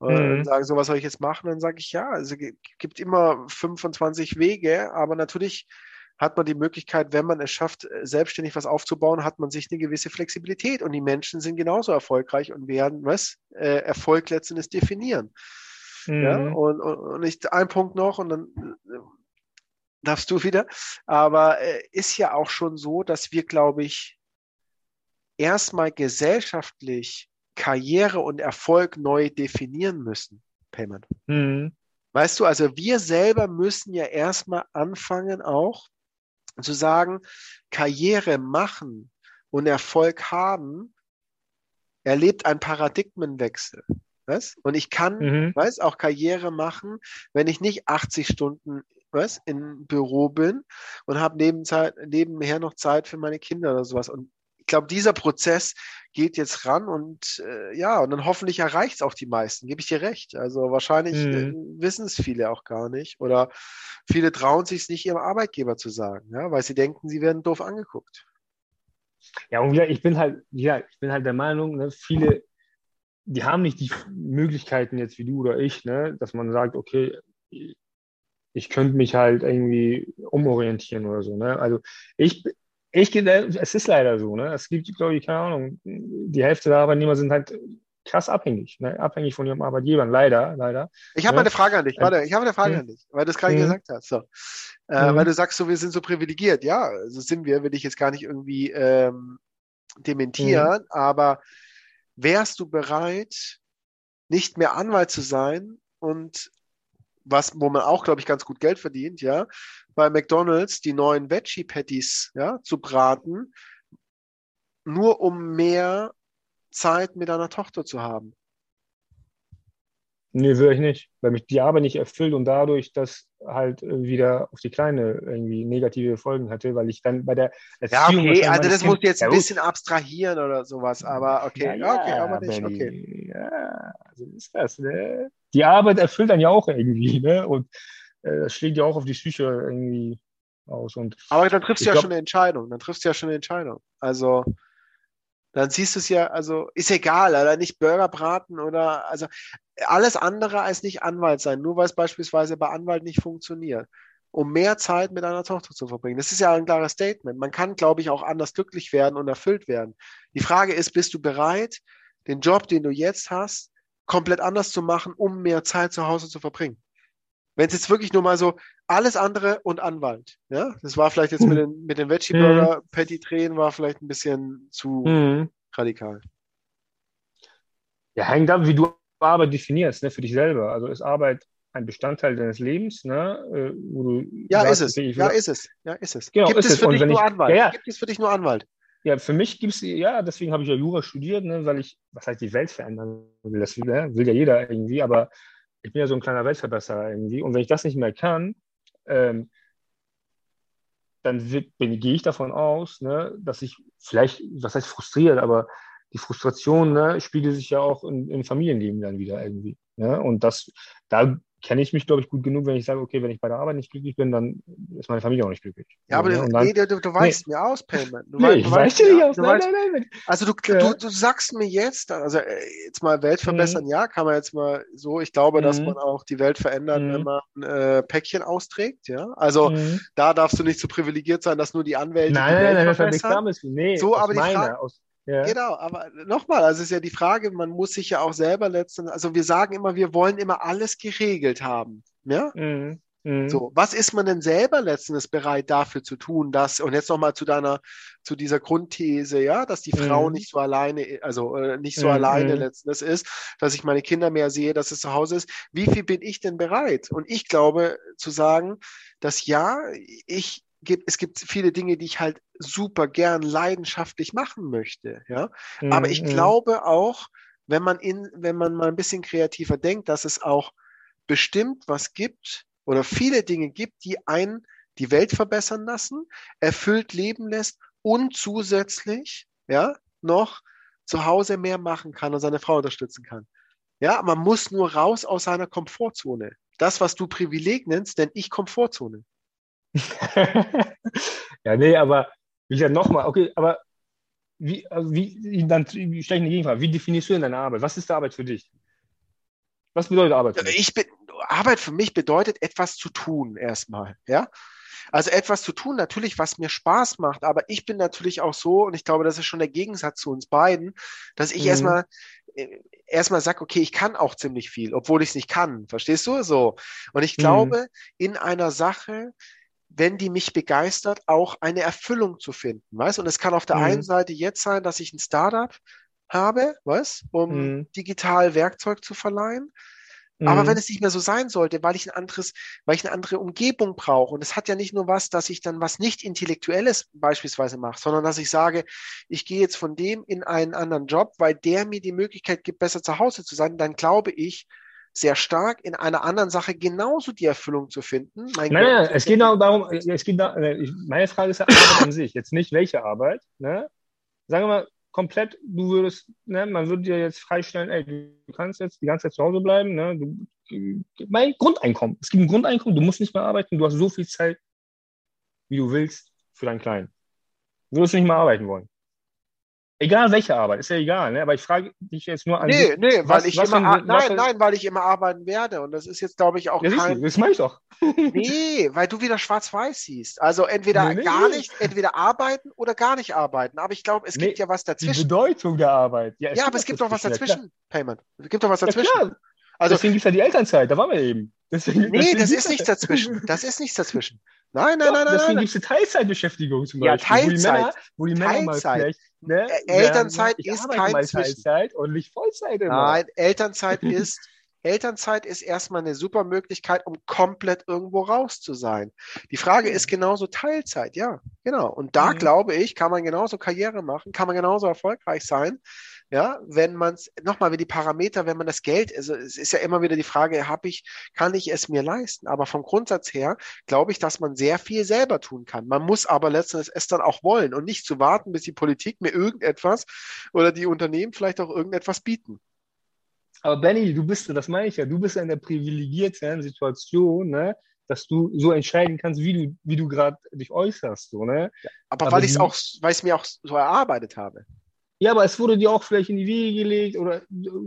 Speaker 1: Mhm.
Speaker 2: sagen, so was soll ich jetzt machen? Dann sage ich ja, also es gibt immer 25 Wege, aber natürlich hat man die Möglichkeit, wenn man es schafft, äh, selbstständig was aufzubauen, hat man sich eine gewisse Flexibilität und die Menschen sind genauso erfolgreich und werden was äh, Erfolg letztendlich definieren. Ja,
Speaker 1: Mhm.
Speaker 2: und, und, und ich, ein Punkt noch und dann äh, darfst du wieder. Aber äh, ist ja auch schon so, dass wir, glaube ich, erstmal gesellschaftlich Karriere und Erfolg neu definieren müssen, Payment. Mhm. Weißt du, also wir selber müssen ja erstmal anfangen auch zu sagen, Karriere machen und Erfolg haben, erlebt ein Paradigmenwechsel. Was? Und ich kann, mhm. weiß, auch Karriere machen, wenn ich nicht 80 Stunden was, im Büro bin und habe nebenher noch Zeit für meine Kinder oder sowas. Und glaube, dieser Prozess geht jetzt ran und äh, ja, und dann hoffentlich erreicht es auch die meisten, gebe ich dir recht. Also wahrscheinlich mhm. äh, wissen es viele auch gar nicht oder viele trauen sich es nicht ihrem Arbeitgeber zu sagen, ja, weil sie denken, sie werden doof angeguckt.
Speaker 1: Ja, und wieder, ich bin halt, ja, ich bin halt der Meinung, ne, viele, die haben nicht die Möglichkeiten jetzt wie du oder ich, ne, dass man sagt, okay, ich könnte mich halt irgendwie umorientieren oder so. Ne? Also ich, ich, es ist leider so, ne? Es gibt, glaube ich, keine Ahnung, die Hälfte der Arbeitnehmer sind halt krass abhängig, ne? abhängig von ihrem Arbeitgebern, leider, leider.
Speaker 2: Ich habe ne? eine Frage an dich, warte, ich habe eine Frage mhm. an dich, weil du es gerade mhm. gesagt hast. So. Äh, mhm. Weil du sagst so, wir sind so privilegiert. Ja, so sind wir, will ich jetzt gar nicht irgendwie ähm, dementieren, mhm. aber wärst du bereit, nicht mehr Anwalt zu sein und was, wo man auch, glaube ich, ganz gut Geld verdient, ja, bei McDonalds die neuen Veggie Patties, ja, zu braten, nur um mehr Zeit mit deiner Tochter zu haben.
Speaker 1: Nee, würde ich nicht, weil mich die Arbeit nicht erfüllt und dadurch das halt wieder auf die Kleine irgendwie negative Folgen hatte, weil ich dann bei der
Speaker 2: Erziehung... Ja, okay, also das musst du jetzt ein bisschen abstrahieren oder sowas, aber okay, ja, okay, aber nicht, okay.
Speaker 1: Ja, so ist das, ne? Die Arbeit erfüllt dann ja auch irgendwie, ne? Und äh, das schlägt ja auch auf die Psyche irgendwie aus. Und
Speaker 2: aber dann triffst du ja glaub, schon eine Entscheidung, dann triffst du ja schon eine Entscheidung. Also dann siehst du es ja, also ist egal, oder nicht Burger braten oder also alles andere als nicht Anwalt sein, nur weil es beispielsweise bei Anwalt nicht funktioniert, um mehr Zeit mit einer Tochter zu verbringen. Das ist ja ein klares Statement. Man kann, glaube ich, auch anders glücklich werden und erfüllt werden. Die Frage ist, bist du bereit, den Job, den du jetzt hast, komplett anders zu machen, um mehr Zeit zu Hause zu verbringen? Wenn es jetzt wirklich nur mal so alles andere und Anwalt, ja, das war vielleicht jetzt mit den, mit den Veggie Burger mhm. Patty Tränen war vielleicht ein bisschen zu mhm. radikal.
Speaker 1: Ja, hängt ab, wie du Arbeit definierst, ne, für dich selber. Also ist Arbeit ein Bestandteil deines Lebens, ne, äh,
Speaker 2: wo du ja, sagst, ist es. Ja, ist es. Ja, ist es. Genau, gibt ist es für dich nur Anwalt? Ja, ja. Gibt es für dich nur Anwalt?
Speaker 1: Ja, für mich gibt es, ja, deswegen habe ich ja Jura studiert, ne, weil ich, was heißt die Welt verändern will, das will, ne, will ja jeder irgendwie, aber ich bin ja so ein kleiner Weltverbesserer irgendwie. Und wenn ich das nicht mehr kann, ähm, dann gehe ich davon aus, ne, dass ich vielleicht, was heißt frustriert, aber die Frustration ne, spiegelt sich ja auch im Familienleben dann wieder irgendwie. Ne? Und das, da kenne ich mich, glaube ich, gut genug, wenn ich sage, okay, wenn ich bei der Arbeit nicht glücklich bin, dann ist meine Familie auch nicht glücklich.
Speaker 2: Ja, aber
Speaker 1: ne?
Speaker 2: dann, nee, du, du weißt nee. mir aus, Payment.
Speaker 1: Du [LAUGHS] nee, weißt, ich weiß dir nicht aus. Nein,
Speaker 2: nein, nein, nein. Also du, ja. du, du sagst mir jetzt, also äh, jetzt mal Welt verbessern, mhm. ja, kann man jetzt mal so, ich glaube, mhm. dass man auch die Welt verändert, mhm. wenn man äh, Päckchen austrägt, ja. Also mhm. da darfst du nicht so privilegiert sein, dass nur die Anwälte
Speaker 1: nein,
Speaker 2: die
Speaker 1: Welt nein, nein, verbessern. Nichts Nee,
Speaker 2: so, aber die Frage, aus ja. Genau, aber nochmal, also ist ja die Frage, man muss sich ja auch selber letztendlich, also wir sagen immer, wir wollen immer alles geregelt haben. Ja? Mhm. Mhm. So, was ist man denn selber letztendlich bereit dafür zu tun, dass, und jetzt nochmal zu deiner, zu dieser Grundthese, ja, dass die Frau mhm. nicht so alleine, also äh, nicht so mhm. alleine letztendlich ist, dass ich meine Kinder mehr sehe, dass es zu Hause ist. Wie viel bin ich denn bereit? Und ich glaube zu sagen, dass ja, ich gibt, es gibt viele Dinge, die ich halt super gern leidenschaftlich machen möchte, ja. Mhm. Aber ich mhm. glaube auch, wenn man in, wenn man mal ein bisschen kreativer denkt, dass es auch bestimmt was gibt oder viele Dinge gibt, die einen die Welt verbessern lassen, erfüllt leben lässt und zusätzlich, ja, noch zu Hause mehr machen kann und seine Frau unterstützen kann. Ja, man muss nur raus aus seiner Komfortzone. Das, was du Privileg nennst, denn ich Komfortzone. [LAUGHS]
Speaker 1: ja, nee, aber wie gesagt, nochmal, okay, aber wie, also wie, dann wie, stelle ich eine Gegenfrage. Wie definierst du denn deine Arbeit? Was ist Arbeit für dich? Was bedeutet Arbeit
Speaker 2: für dich? Ich bin, Arbeit für mich bedeutet etwas zu tun erstmal, ja. Also etwas zu tun, natürlich, was mir Spaß macht, aber ich bin natürlich auch so, und ich glaube, das ist schon der Gegensatz zu uns beiden, dass ich mhm. erstmal äh, erstmal sage, okay, ich kann auch ziemlich viel, obwohl ich es nicht kann. Verstehst du? So. Und ich mhm. glaube, mhm. in einer Sache wenn die mich begeistert, auch eine Erfüllung zu finden, weißt? Und es kann auf der
Speaker 1: Mhm.
Speaker 2: einen Seite jetzt sein, dass ich ein Startup habe, was, um
Speaker 1: Mhm.
Speaker 2: digital Werkzeug zu verleihen. Aber
Speaker 1: Mhm.
Speaker 2: wenn es nicht mehr so sein sollte, weil ich ein anderes, weil ich eine andere Umgebung brauche, und es hat ja nicht nur was, dass ich dann was nicht Intellektuelles beispielsweise mache, sondern dass ich sage, ich gehe jetzt von dem in einen anderen Job, weil der mir die Möglichkeit gibt, besser zu Hause zu sein, dann glaube ich sehr stark in einer anderen Sache genauso die Erfüllung zu finden. Mein
Speaker 1: Nein,
Speaker 2: Gott,
Speaker 1: nein, es geht auch darum, es geht da, äh, meine Frage ist ja Arbeit an sich, jetzt nicht welche Arbeit, ne? Sagen wir mal, komplett, du würdest, ne, man würde dir jetzt freistellen, ey, du kannst jetzt die ganze Zeit zu Hause bleiben, ne? Du, mein Grundeinkommen, es gibt ein Grundeinkommen, du musst nicht mehr arbeiten, du hast so viel Zeit, wie du willst, für deinen Kleinen. Du würdest nicht mehr arbeiten wollen. Egal welche Arbeit, ist ja egal, ne? Aber ich frage dich jetzt nur an
Speaker 2: Nee, nee, weil
Speaker 1: was-
Speaker 2: ich
Speaker 1: was
Speaker 2: immer,
Speaker 1: was
Speaker 2: nein, nein, weil ich immer arbeiten werde. Und das ist jetzt, glaube ich, auch
Speaker 1: Ja, du,
Speaker 2: kein,
Speaker 1: das meine ich doch.
Speaker 2: nee, weil du wieder schwarz-weiß siehst. Also entweder
Speaker 1: Nee, nee,
Speaker 2: gar nicht, entweder arbeiten oder gar nicht arbeiten. Aber ich glaube, es
Speaker 1: Nee,
Speaker 2: gibt ja was
Speaker 1: Die
Speaker 2: dazwischen.
Speaker 1: Bedeutung der Arbeit.
Speaker 2: Ja, aber es gibt doch was
Speaker 1: ja, klar.
Speaker 2: dazwischen, Payment. Es gibt doch was
Speaker 1: Ja,
Speaker 2: dazwischen.
Speaker 1: klar.
Speaker 2: Also,
Speaker 1: deswegen gibt es ja die Elternzeit, da waren wir eben. Deswegen,
Speaker 2: nee,
Speaker 1: deswegen
Speaker 2: das ist nichts dazwischen. Das ist nichts dazwischen. Nein, nein,
Speaker 1: Doch,
Speaker 2: nein, nein,
Speaker 1: deswegen gibt es eine Teilzeitbeschäftigung zum
Speaker 2: Ja,
Speaker 1: Beispiel. Wo die
Speaker 2: Teilzeit.
Speaker 1: Männer, wo die Männer mal
Speaker 2: Teilzeit.
Speaker 1: vielleicht, ne,
Speaker 2: Ä- Elternzeit
Speaker 1: ich
Speaker 2: ist kein
Speaker 1: mal. Teilzeit und nicht Vollzeit immer.
Speaker 2: Nein, Elternzeit [LAUGHS] ist, Elternzeit ist erstmal eine super Möglichkeit, um komplett irgendwo raus zu sein. Die Frage ist genauso Teilzeit, ja, genau. Und da
Speaker 1: Mhm.
Speaker 2: glaube ich, kann man genauso Karriere machen, kann man genauso erfolgreich sein, ja, wenn man es, nochmal, wenn die Parameter, wenn man das Geld, also es ist ja immer wieder die Frage, habe ich, kann ich es mir leisten? Aber vom Grundsatz her glaube ich, dass man sehr viel selber tun kann. Man muss aber letztendlich es dann auch wollen und nicht zu warten, bis die Politik mir irgendetwas oder die Unternehmen vielleicht auch irgendetwas bieten.
Speaker 1: Aber Benny, du bist, das meine ich ja, du bist ja in der privilegierten Situation, ne, dass du so entscheiden kannst, wie du, wie du gerade dich äußerst, so, ne?
Speaker 2: Aber,
Speaker 1: Aber
Speaker 2: weil ich es auch, weil ich es mir auch so erarbeitet habe.
Speaker 1: Ja, aber es wurde dir auch vielleicht in die Wege gelegt oder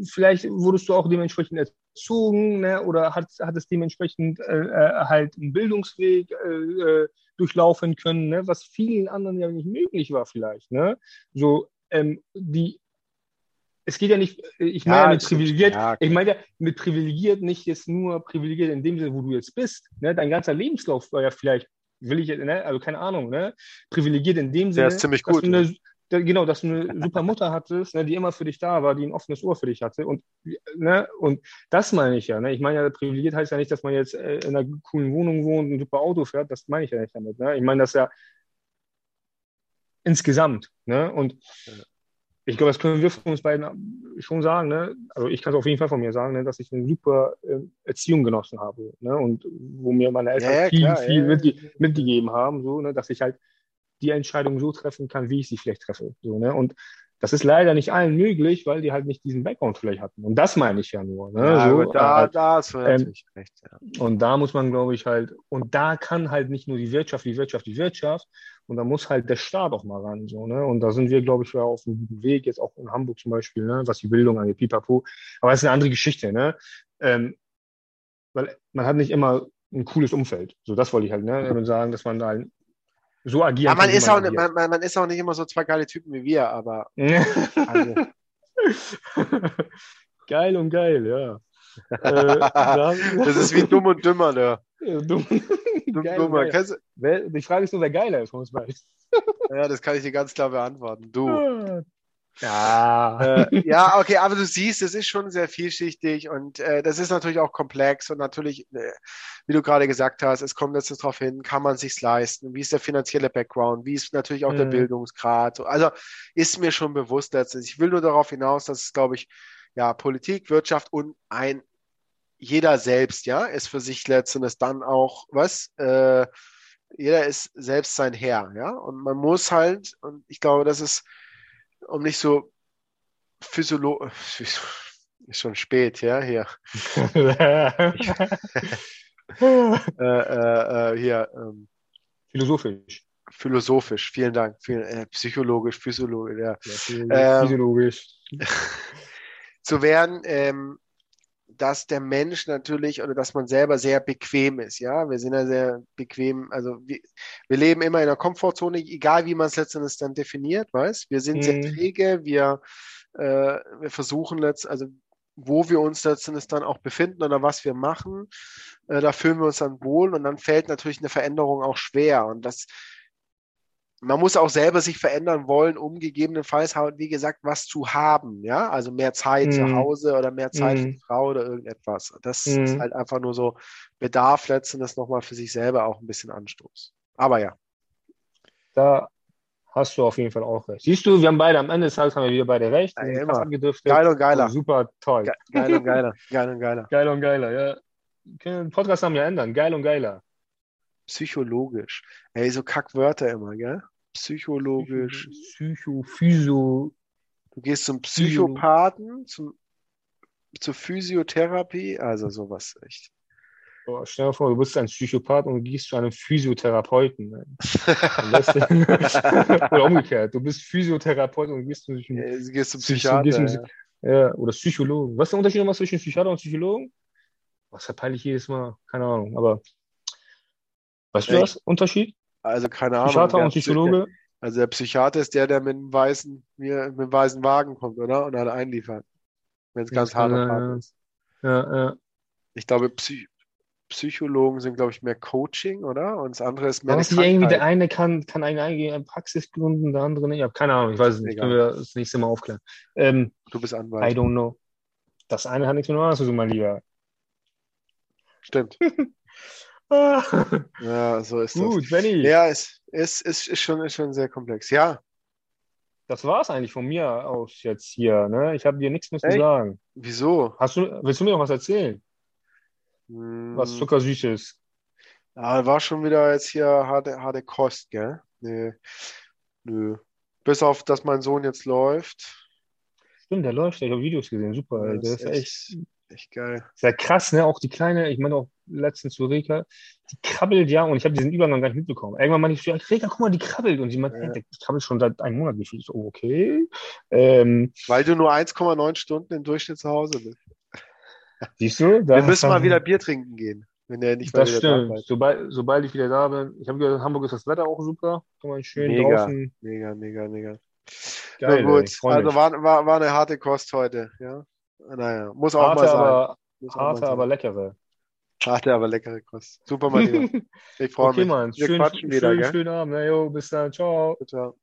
Speaker 1: vielleicht wurdest du auch dementsprechend erzogen, ne? Oder hat, hat es dementsprechend äh, äh, halt einen Bildungsweg äh, äh, durchlaufen können, ne? Was vielen anderen ja nicht möglich war vielleicht, ne? So, ähm, die, es geht ja nicht, ich meine
Speaker 2: Ja,
Speaker 1: mit privilegiert,
Speaker 2: Ja,
Speaker 1: ich meine ja mit privilegiert nicht jetzt nur privilegiert in dem Sinne, wo du jetzt bist, ne? Dein ganzer Lebenslauf war ja vielleicht, will ich jetzt, ne? Also keine Ahnung, ne? Privilegiert in dem Sinne,
Speaker 2: ist ziemlich
Speaker 1: dass
Speaker 2: gut,
Speaker 1: du eine, genau, dass du eine [LAUGHS] super Mutter hattest, ne, die immer für dich da war, die ein offenes Ohr für dich hatte. Und, ne, und das meine ich ja. Ne? Ich meine ja, privilegiert heißt ja nicht, dass man jetzt äh, in einer coolen Wohnung wohnt und ein super Auto fährt. Das meine ich ja nicht damit. Ne? Ich meine das ja insgesamt. Ne? Und ich glaube, das können wir von uns beiden schon sagen. Ne? Also ich kann es auf jeden Fall von mir sagen, ne, dass ich eine super äh, Erziehung genossen habe. Ne? Und wo mir meine Eltern
Speaker 2: Ja,
Speaker 1: viel,
Speaker 2: klar,
Speaker 1: viel
Speaker 2: ja.
Speaker 1: mitge mitgegeben haben, so, ne, dass ich halt die Entscheidung so treffen kann, wie ich sie vielleicht treffe. So, ne? Und das ist leider nicht allen möglich, weil die halt nicht diesen Background vielleicht hatten. Und das meine ich ja nur. Ne?
Speaker 2: Ja,
Speaker 1: so,
Speaker 2: da,
Speaker 1: halt.
Speaker 2: da hast du
Speaker 1: ähm,
Speaker 2: natürlich recht. Ja.
Speaker 1: Und da muss man, glaube ich, halt, und da kann halt nicht nur die Wirtschaft, die Wirtschaft, die Wirtschaft, und da muss halt der Staat auch mal ran. So, ne? Und da sind wir, glaube ich, ja auf einem guten Weg, jetzt auch in Hamburg zum Beispiel, ne? was die Bildung angeht, pipapo. Aber das ist eine andere Geschichte, ne? Ähm, weil man hat nicht immer ein cooles Umfeld. So, das wollte ich halt, ne? Sagen, dass man da halt so agieren
Speaker 2: Aber man ist, auch, man, man, man ist auch nicht immer so zwei geile Typen wie wir, aber [LAUGHS] also,
Speaker 1: geil und geil, ja. Äh, da- [LAUGHS]
Speaker 2: das ist wie dumm und dümmer, ne?
Speaker 1: Dumm.
Speaker 2: Dumm,
Speaker 1: Geil
Speaker 2: dummer.
Speaker 1: geil.
Speaker 2: Kennst du?
Speaker 1: Wer, die Frage ist nur, wer geiler ist von uns beiden.
Speaker 2: Ja, das kann ich dir ganz klar beantworten. Du.
Speaker 1: Ja.
Speaker 2: äh, ja, okay, aber du siehst, es ist schon sehr vielschichtig und äh, das ist natürlich auch komplex und natürlich, äh, wie du gerade gesagt hast, es kommt letztens darauf hin, kann man sich's leisten, wie ist der finanzielle Background, wie ist natürlich auch der
Speaker 1: Mhm.
Speaker 2: Bildungsgrad, so, also ist mir schon bewusst letztens. Ich will nur darauf hinaus, dass es, glaube ich, ja, Politik, Wirtschaft und ein jeder selbst, ja, ist für sich letztendlich dann auch, was, äh, jeder ist selbst sein Herr, ja, und man muss halt, und ich glaube, das ist, um nicht so physiologisch, [LAUGHS] ist schon spät, ja, hier, [LAUGHS] äh, äh, äh, hier, ähm,
Speaker 1: Philosophisch.
Speaker 2: philosophisch, vielen Dank, vielen, äh, psychologisch, physiologisch, ja,
Speaker 1: Ja,
Speaker 2: Ähm,
Speaker 1: physiologisch. [LAUGHS]
Speaker 2: zu werden, ähm, dass der Mensch natürlich oder dass man selber sehr bequem ist, ja. Wir sind ja sehr bequem, also wir, wir leben immer in einer Komfortzone, egal wie man es letztendlich dann definiert, weißt. Wir sind sehr
Speaker 1: Mhm.
Speaker 2: träge, wir, äh, wir versuchen letzt, also wo wir uns letztendlich dann auch befinden oder was wir machen. Äh, da fühlen wir uns dann wohl und dann fällt natürlich eine Veränderung auch schwer. Und das, man muss auch selber sich verändern wollen, um gegebenenfalls halt, wie gesagt, was zu haben. Ja, also mehr Zeit
Speaker 1: Mhm.
Speaker 2: zu Hause oder mehr Zeit für
Speaker 1: Mhm.
Speaker 2: die Frau oder irgendetwas. Das
Speaker 1: Mhm.
Speaker 2: ist halt einfach nur so Bedarf letztendlich nochmal für sich selber auch ein bisschen Anstoß. Aber ja,
Speaker 1: Da hast du auf jeden Fall auch recht. Siehst du, wir haben beide am Ende des Tages haben wir wieder beide recht.
Speaker 2: Ja,
Speaker 1: Wir
Speaker 2: immer. geil und geiler.
Speaker 1: Oh, super toll.
Speaker 2: Ge geil und geiler. [LAUGHS] Geil und geiler.
Speaker 1: Geil und geiler, ja. Wir können den Podcast haben ja ändern. Geil und geiler.
Speaker 2: Psychologisch. Ey, so Kackwörter immer, gell? Psychologisch.
Speaker 1: Psycho, Physio.
Speaker 2: Du gehst zum Psychopathen, zum, zur Physiotherapie, also sowas echt.
Speaker 1: Boah, stell dir vor, du bist ein Psychopath und gehst zu einem Physiotherapeuten. ne? [LAUGHS] [LAUGHS] Oder umgekehrt, du bist Physiotherapeut und gehst zu
Speaker 2: Ja, Du gehst zum Psychiater.
Speaker 1: gehst zum
Speaker 2: ja.
Speaker 1: Oder Psychologen. Was ist der Unterschied nochmal zwischen Psychiater und Psychologen? Was verpeile ich jedes Mal? Keine Ahnung, aber weißt du was? Unterschied?
Speaker 2: Also keine Ahnung.
Speaker 1: Psychiater und Psychologe?
Speaker 2: Also der Psychiater ist der, der mit dem weißen, mit dem weißen Wagen kommt, oder? Und alle einliefert. Wenn es ganz Part
Speaker 1: ja.
Speaker 2: ist.
Speaker 1: Ja, ja.
Speaker 2: Ich glaube, Psy Psychologen sind, glaube ich, mehr Coaching, oder? Und das andere ist mehr
Speaker 1: nicht irgendwie, der eine kann, kann eine eigene Praxis gründen, der andere nicht. Ich habe keine Ahnung, ich weiß es nicht.
Speaker 2: Egal.
Speaker 1: Können wir das nächste Mal aufklären. Ähm,
Speaker 2: Du bist
Speaker 1: I
Speaker 2: Anwalt.
Speaker 1: don't know. Das eine hat nichts mit dem anderen zu tun, mein Lieber.
Speaker 2: Stimmt. [LAUGHS]
Speaker 1: Ah.
Speaker 2: Ja, so ist das.
Speaker 1: Gut, Benny.
Speaker 2: Ja, es ist, ist, ist, schon, ist schon sehr komplex. Ja,
Speaker 1: Das war's eigentlich von mir aus jetzt hier. Ne? Ich habe dir nichts mehr zu sagen.
Speaker 2: wieso?
Speaker 1: Hast du, willst du mir noch was erzählen? Was
Speaker 2: Hm,
Speaker 1: Zuckersüßes?
Speaker 2: ja, war schon wieder jetzt hier harte, harte Kost, gell? Nee, nö. Bis auf, dass mein Sohn jetzt läuft.
Speaker 1: Stimmt, der läuft. Ich habe Videos gesehen. Super. ey.
Speaker 2: Das
Speaker 1: Der
Speaker 2: ist
Speaker 1: ist echt
Speaker 2: echt, echt geil.
Speaker 1: sehr krass, ne? Auch die Kleine, ich meine auch letztens zu Reka, die krabbelt ja und ich habe diesen Übergang gar nicht mitbekommen. Irgendwann meinte ich ihr, Reka, guck mal, die krabbelt. Und sie meinte,
Speaker 2: Ja.
Speaker 1: der krabbelt schon seit einem Monat gefühlt. So, okay. Ähm,
Speaker 2: Weil du nur 1,9 Stunden im Durchschnitt zu Hause bist.
Speaker 1: siehst du?
Speaker 2: Wir müssen mal wieder Bier trinken gehen, wenn der nicht
Speaker 1: Das stimmt. Sobald, sobald ich wieder da bin. Ich habe gehört, in Hamburg ist das Wetter auch super. Kann man schön
Speaker 2: Mega.
Speaker 1: draußen.
Speaker 2: Mega, mega, mega.
Speaker 1: Geil,
Speaker 2: Na gut, also war, war, war eine harte Kost heute, ja. Naja, muss auch
Speaker 1: Harte,
Speaker 2: mal sein.
Speaker 1: aber,
Speaker 2: Muss
Speaker 1: harte, aber leckere.
Speaker 2: Harte, aber leckere Kost. Super, mein Lieber. [LAUGHS] Ich freue
Speaker 1: Okay,
Speaker 2: mich.
Speaker 1: Mann.
Speaker 2: Wir
Speaker 1: Schön,
Speaker 2: quatschen wieder,
Speaker 1: schön,
Speaker 2: gell?
Speaker 1: schönen Abend. Na, jo, bis dann. Ciao.
Speaker 2: Ciao.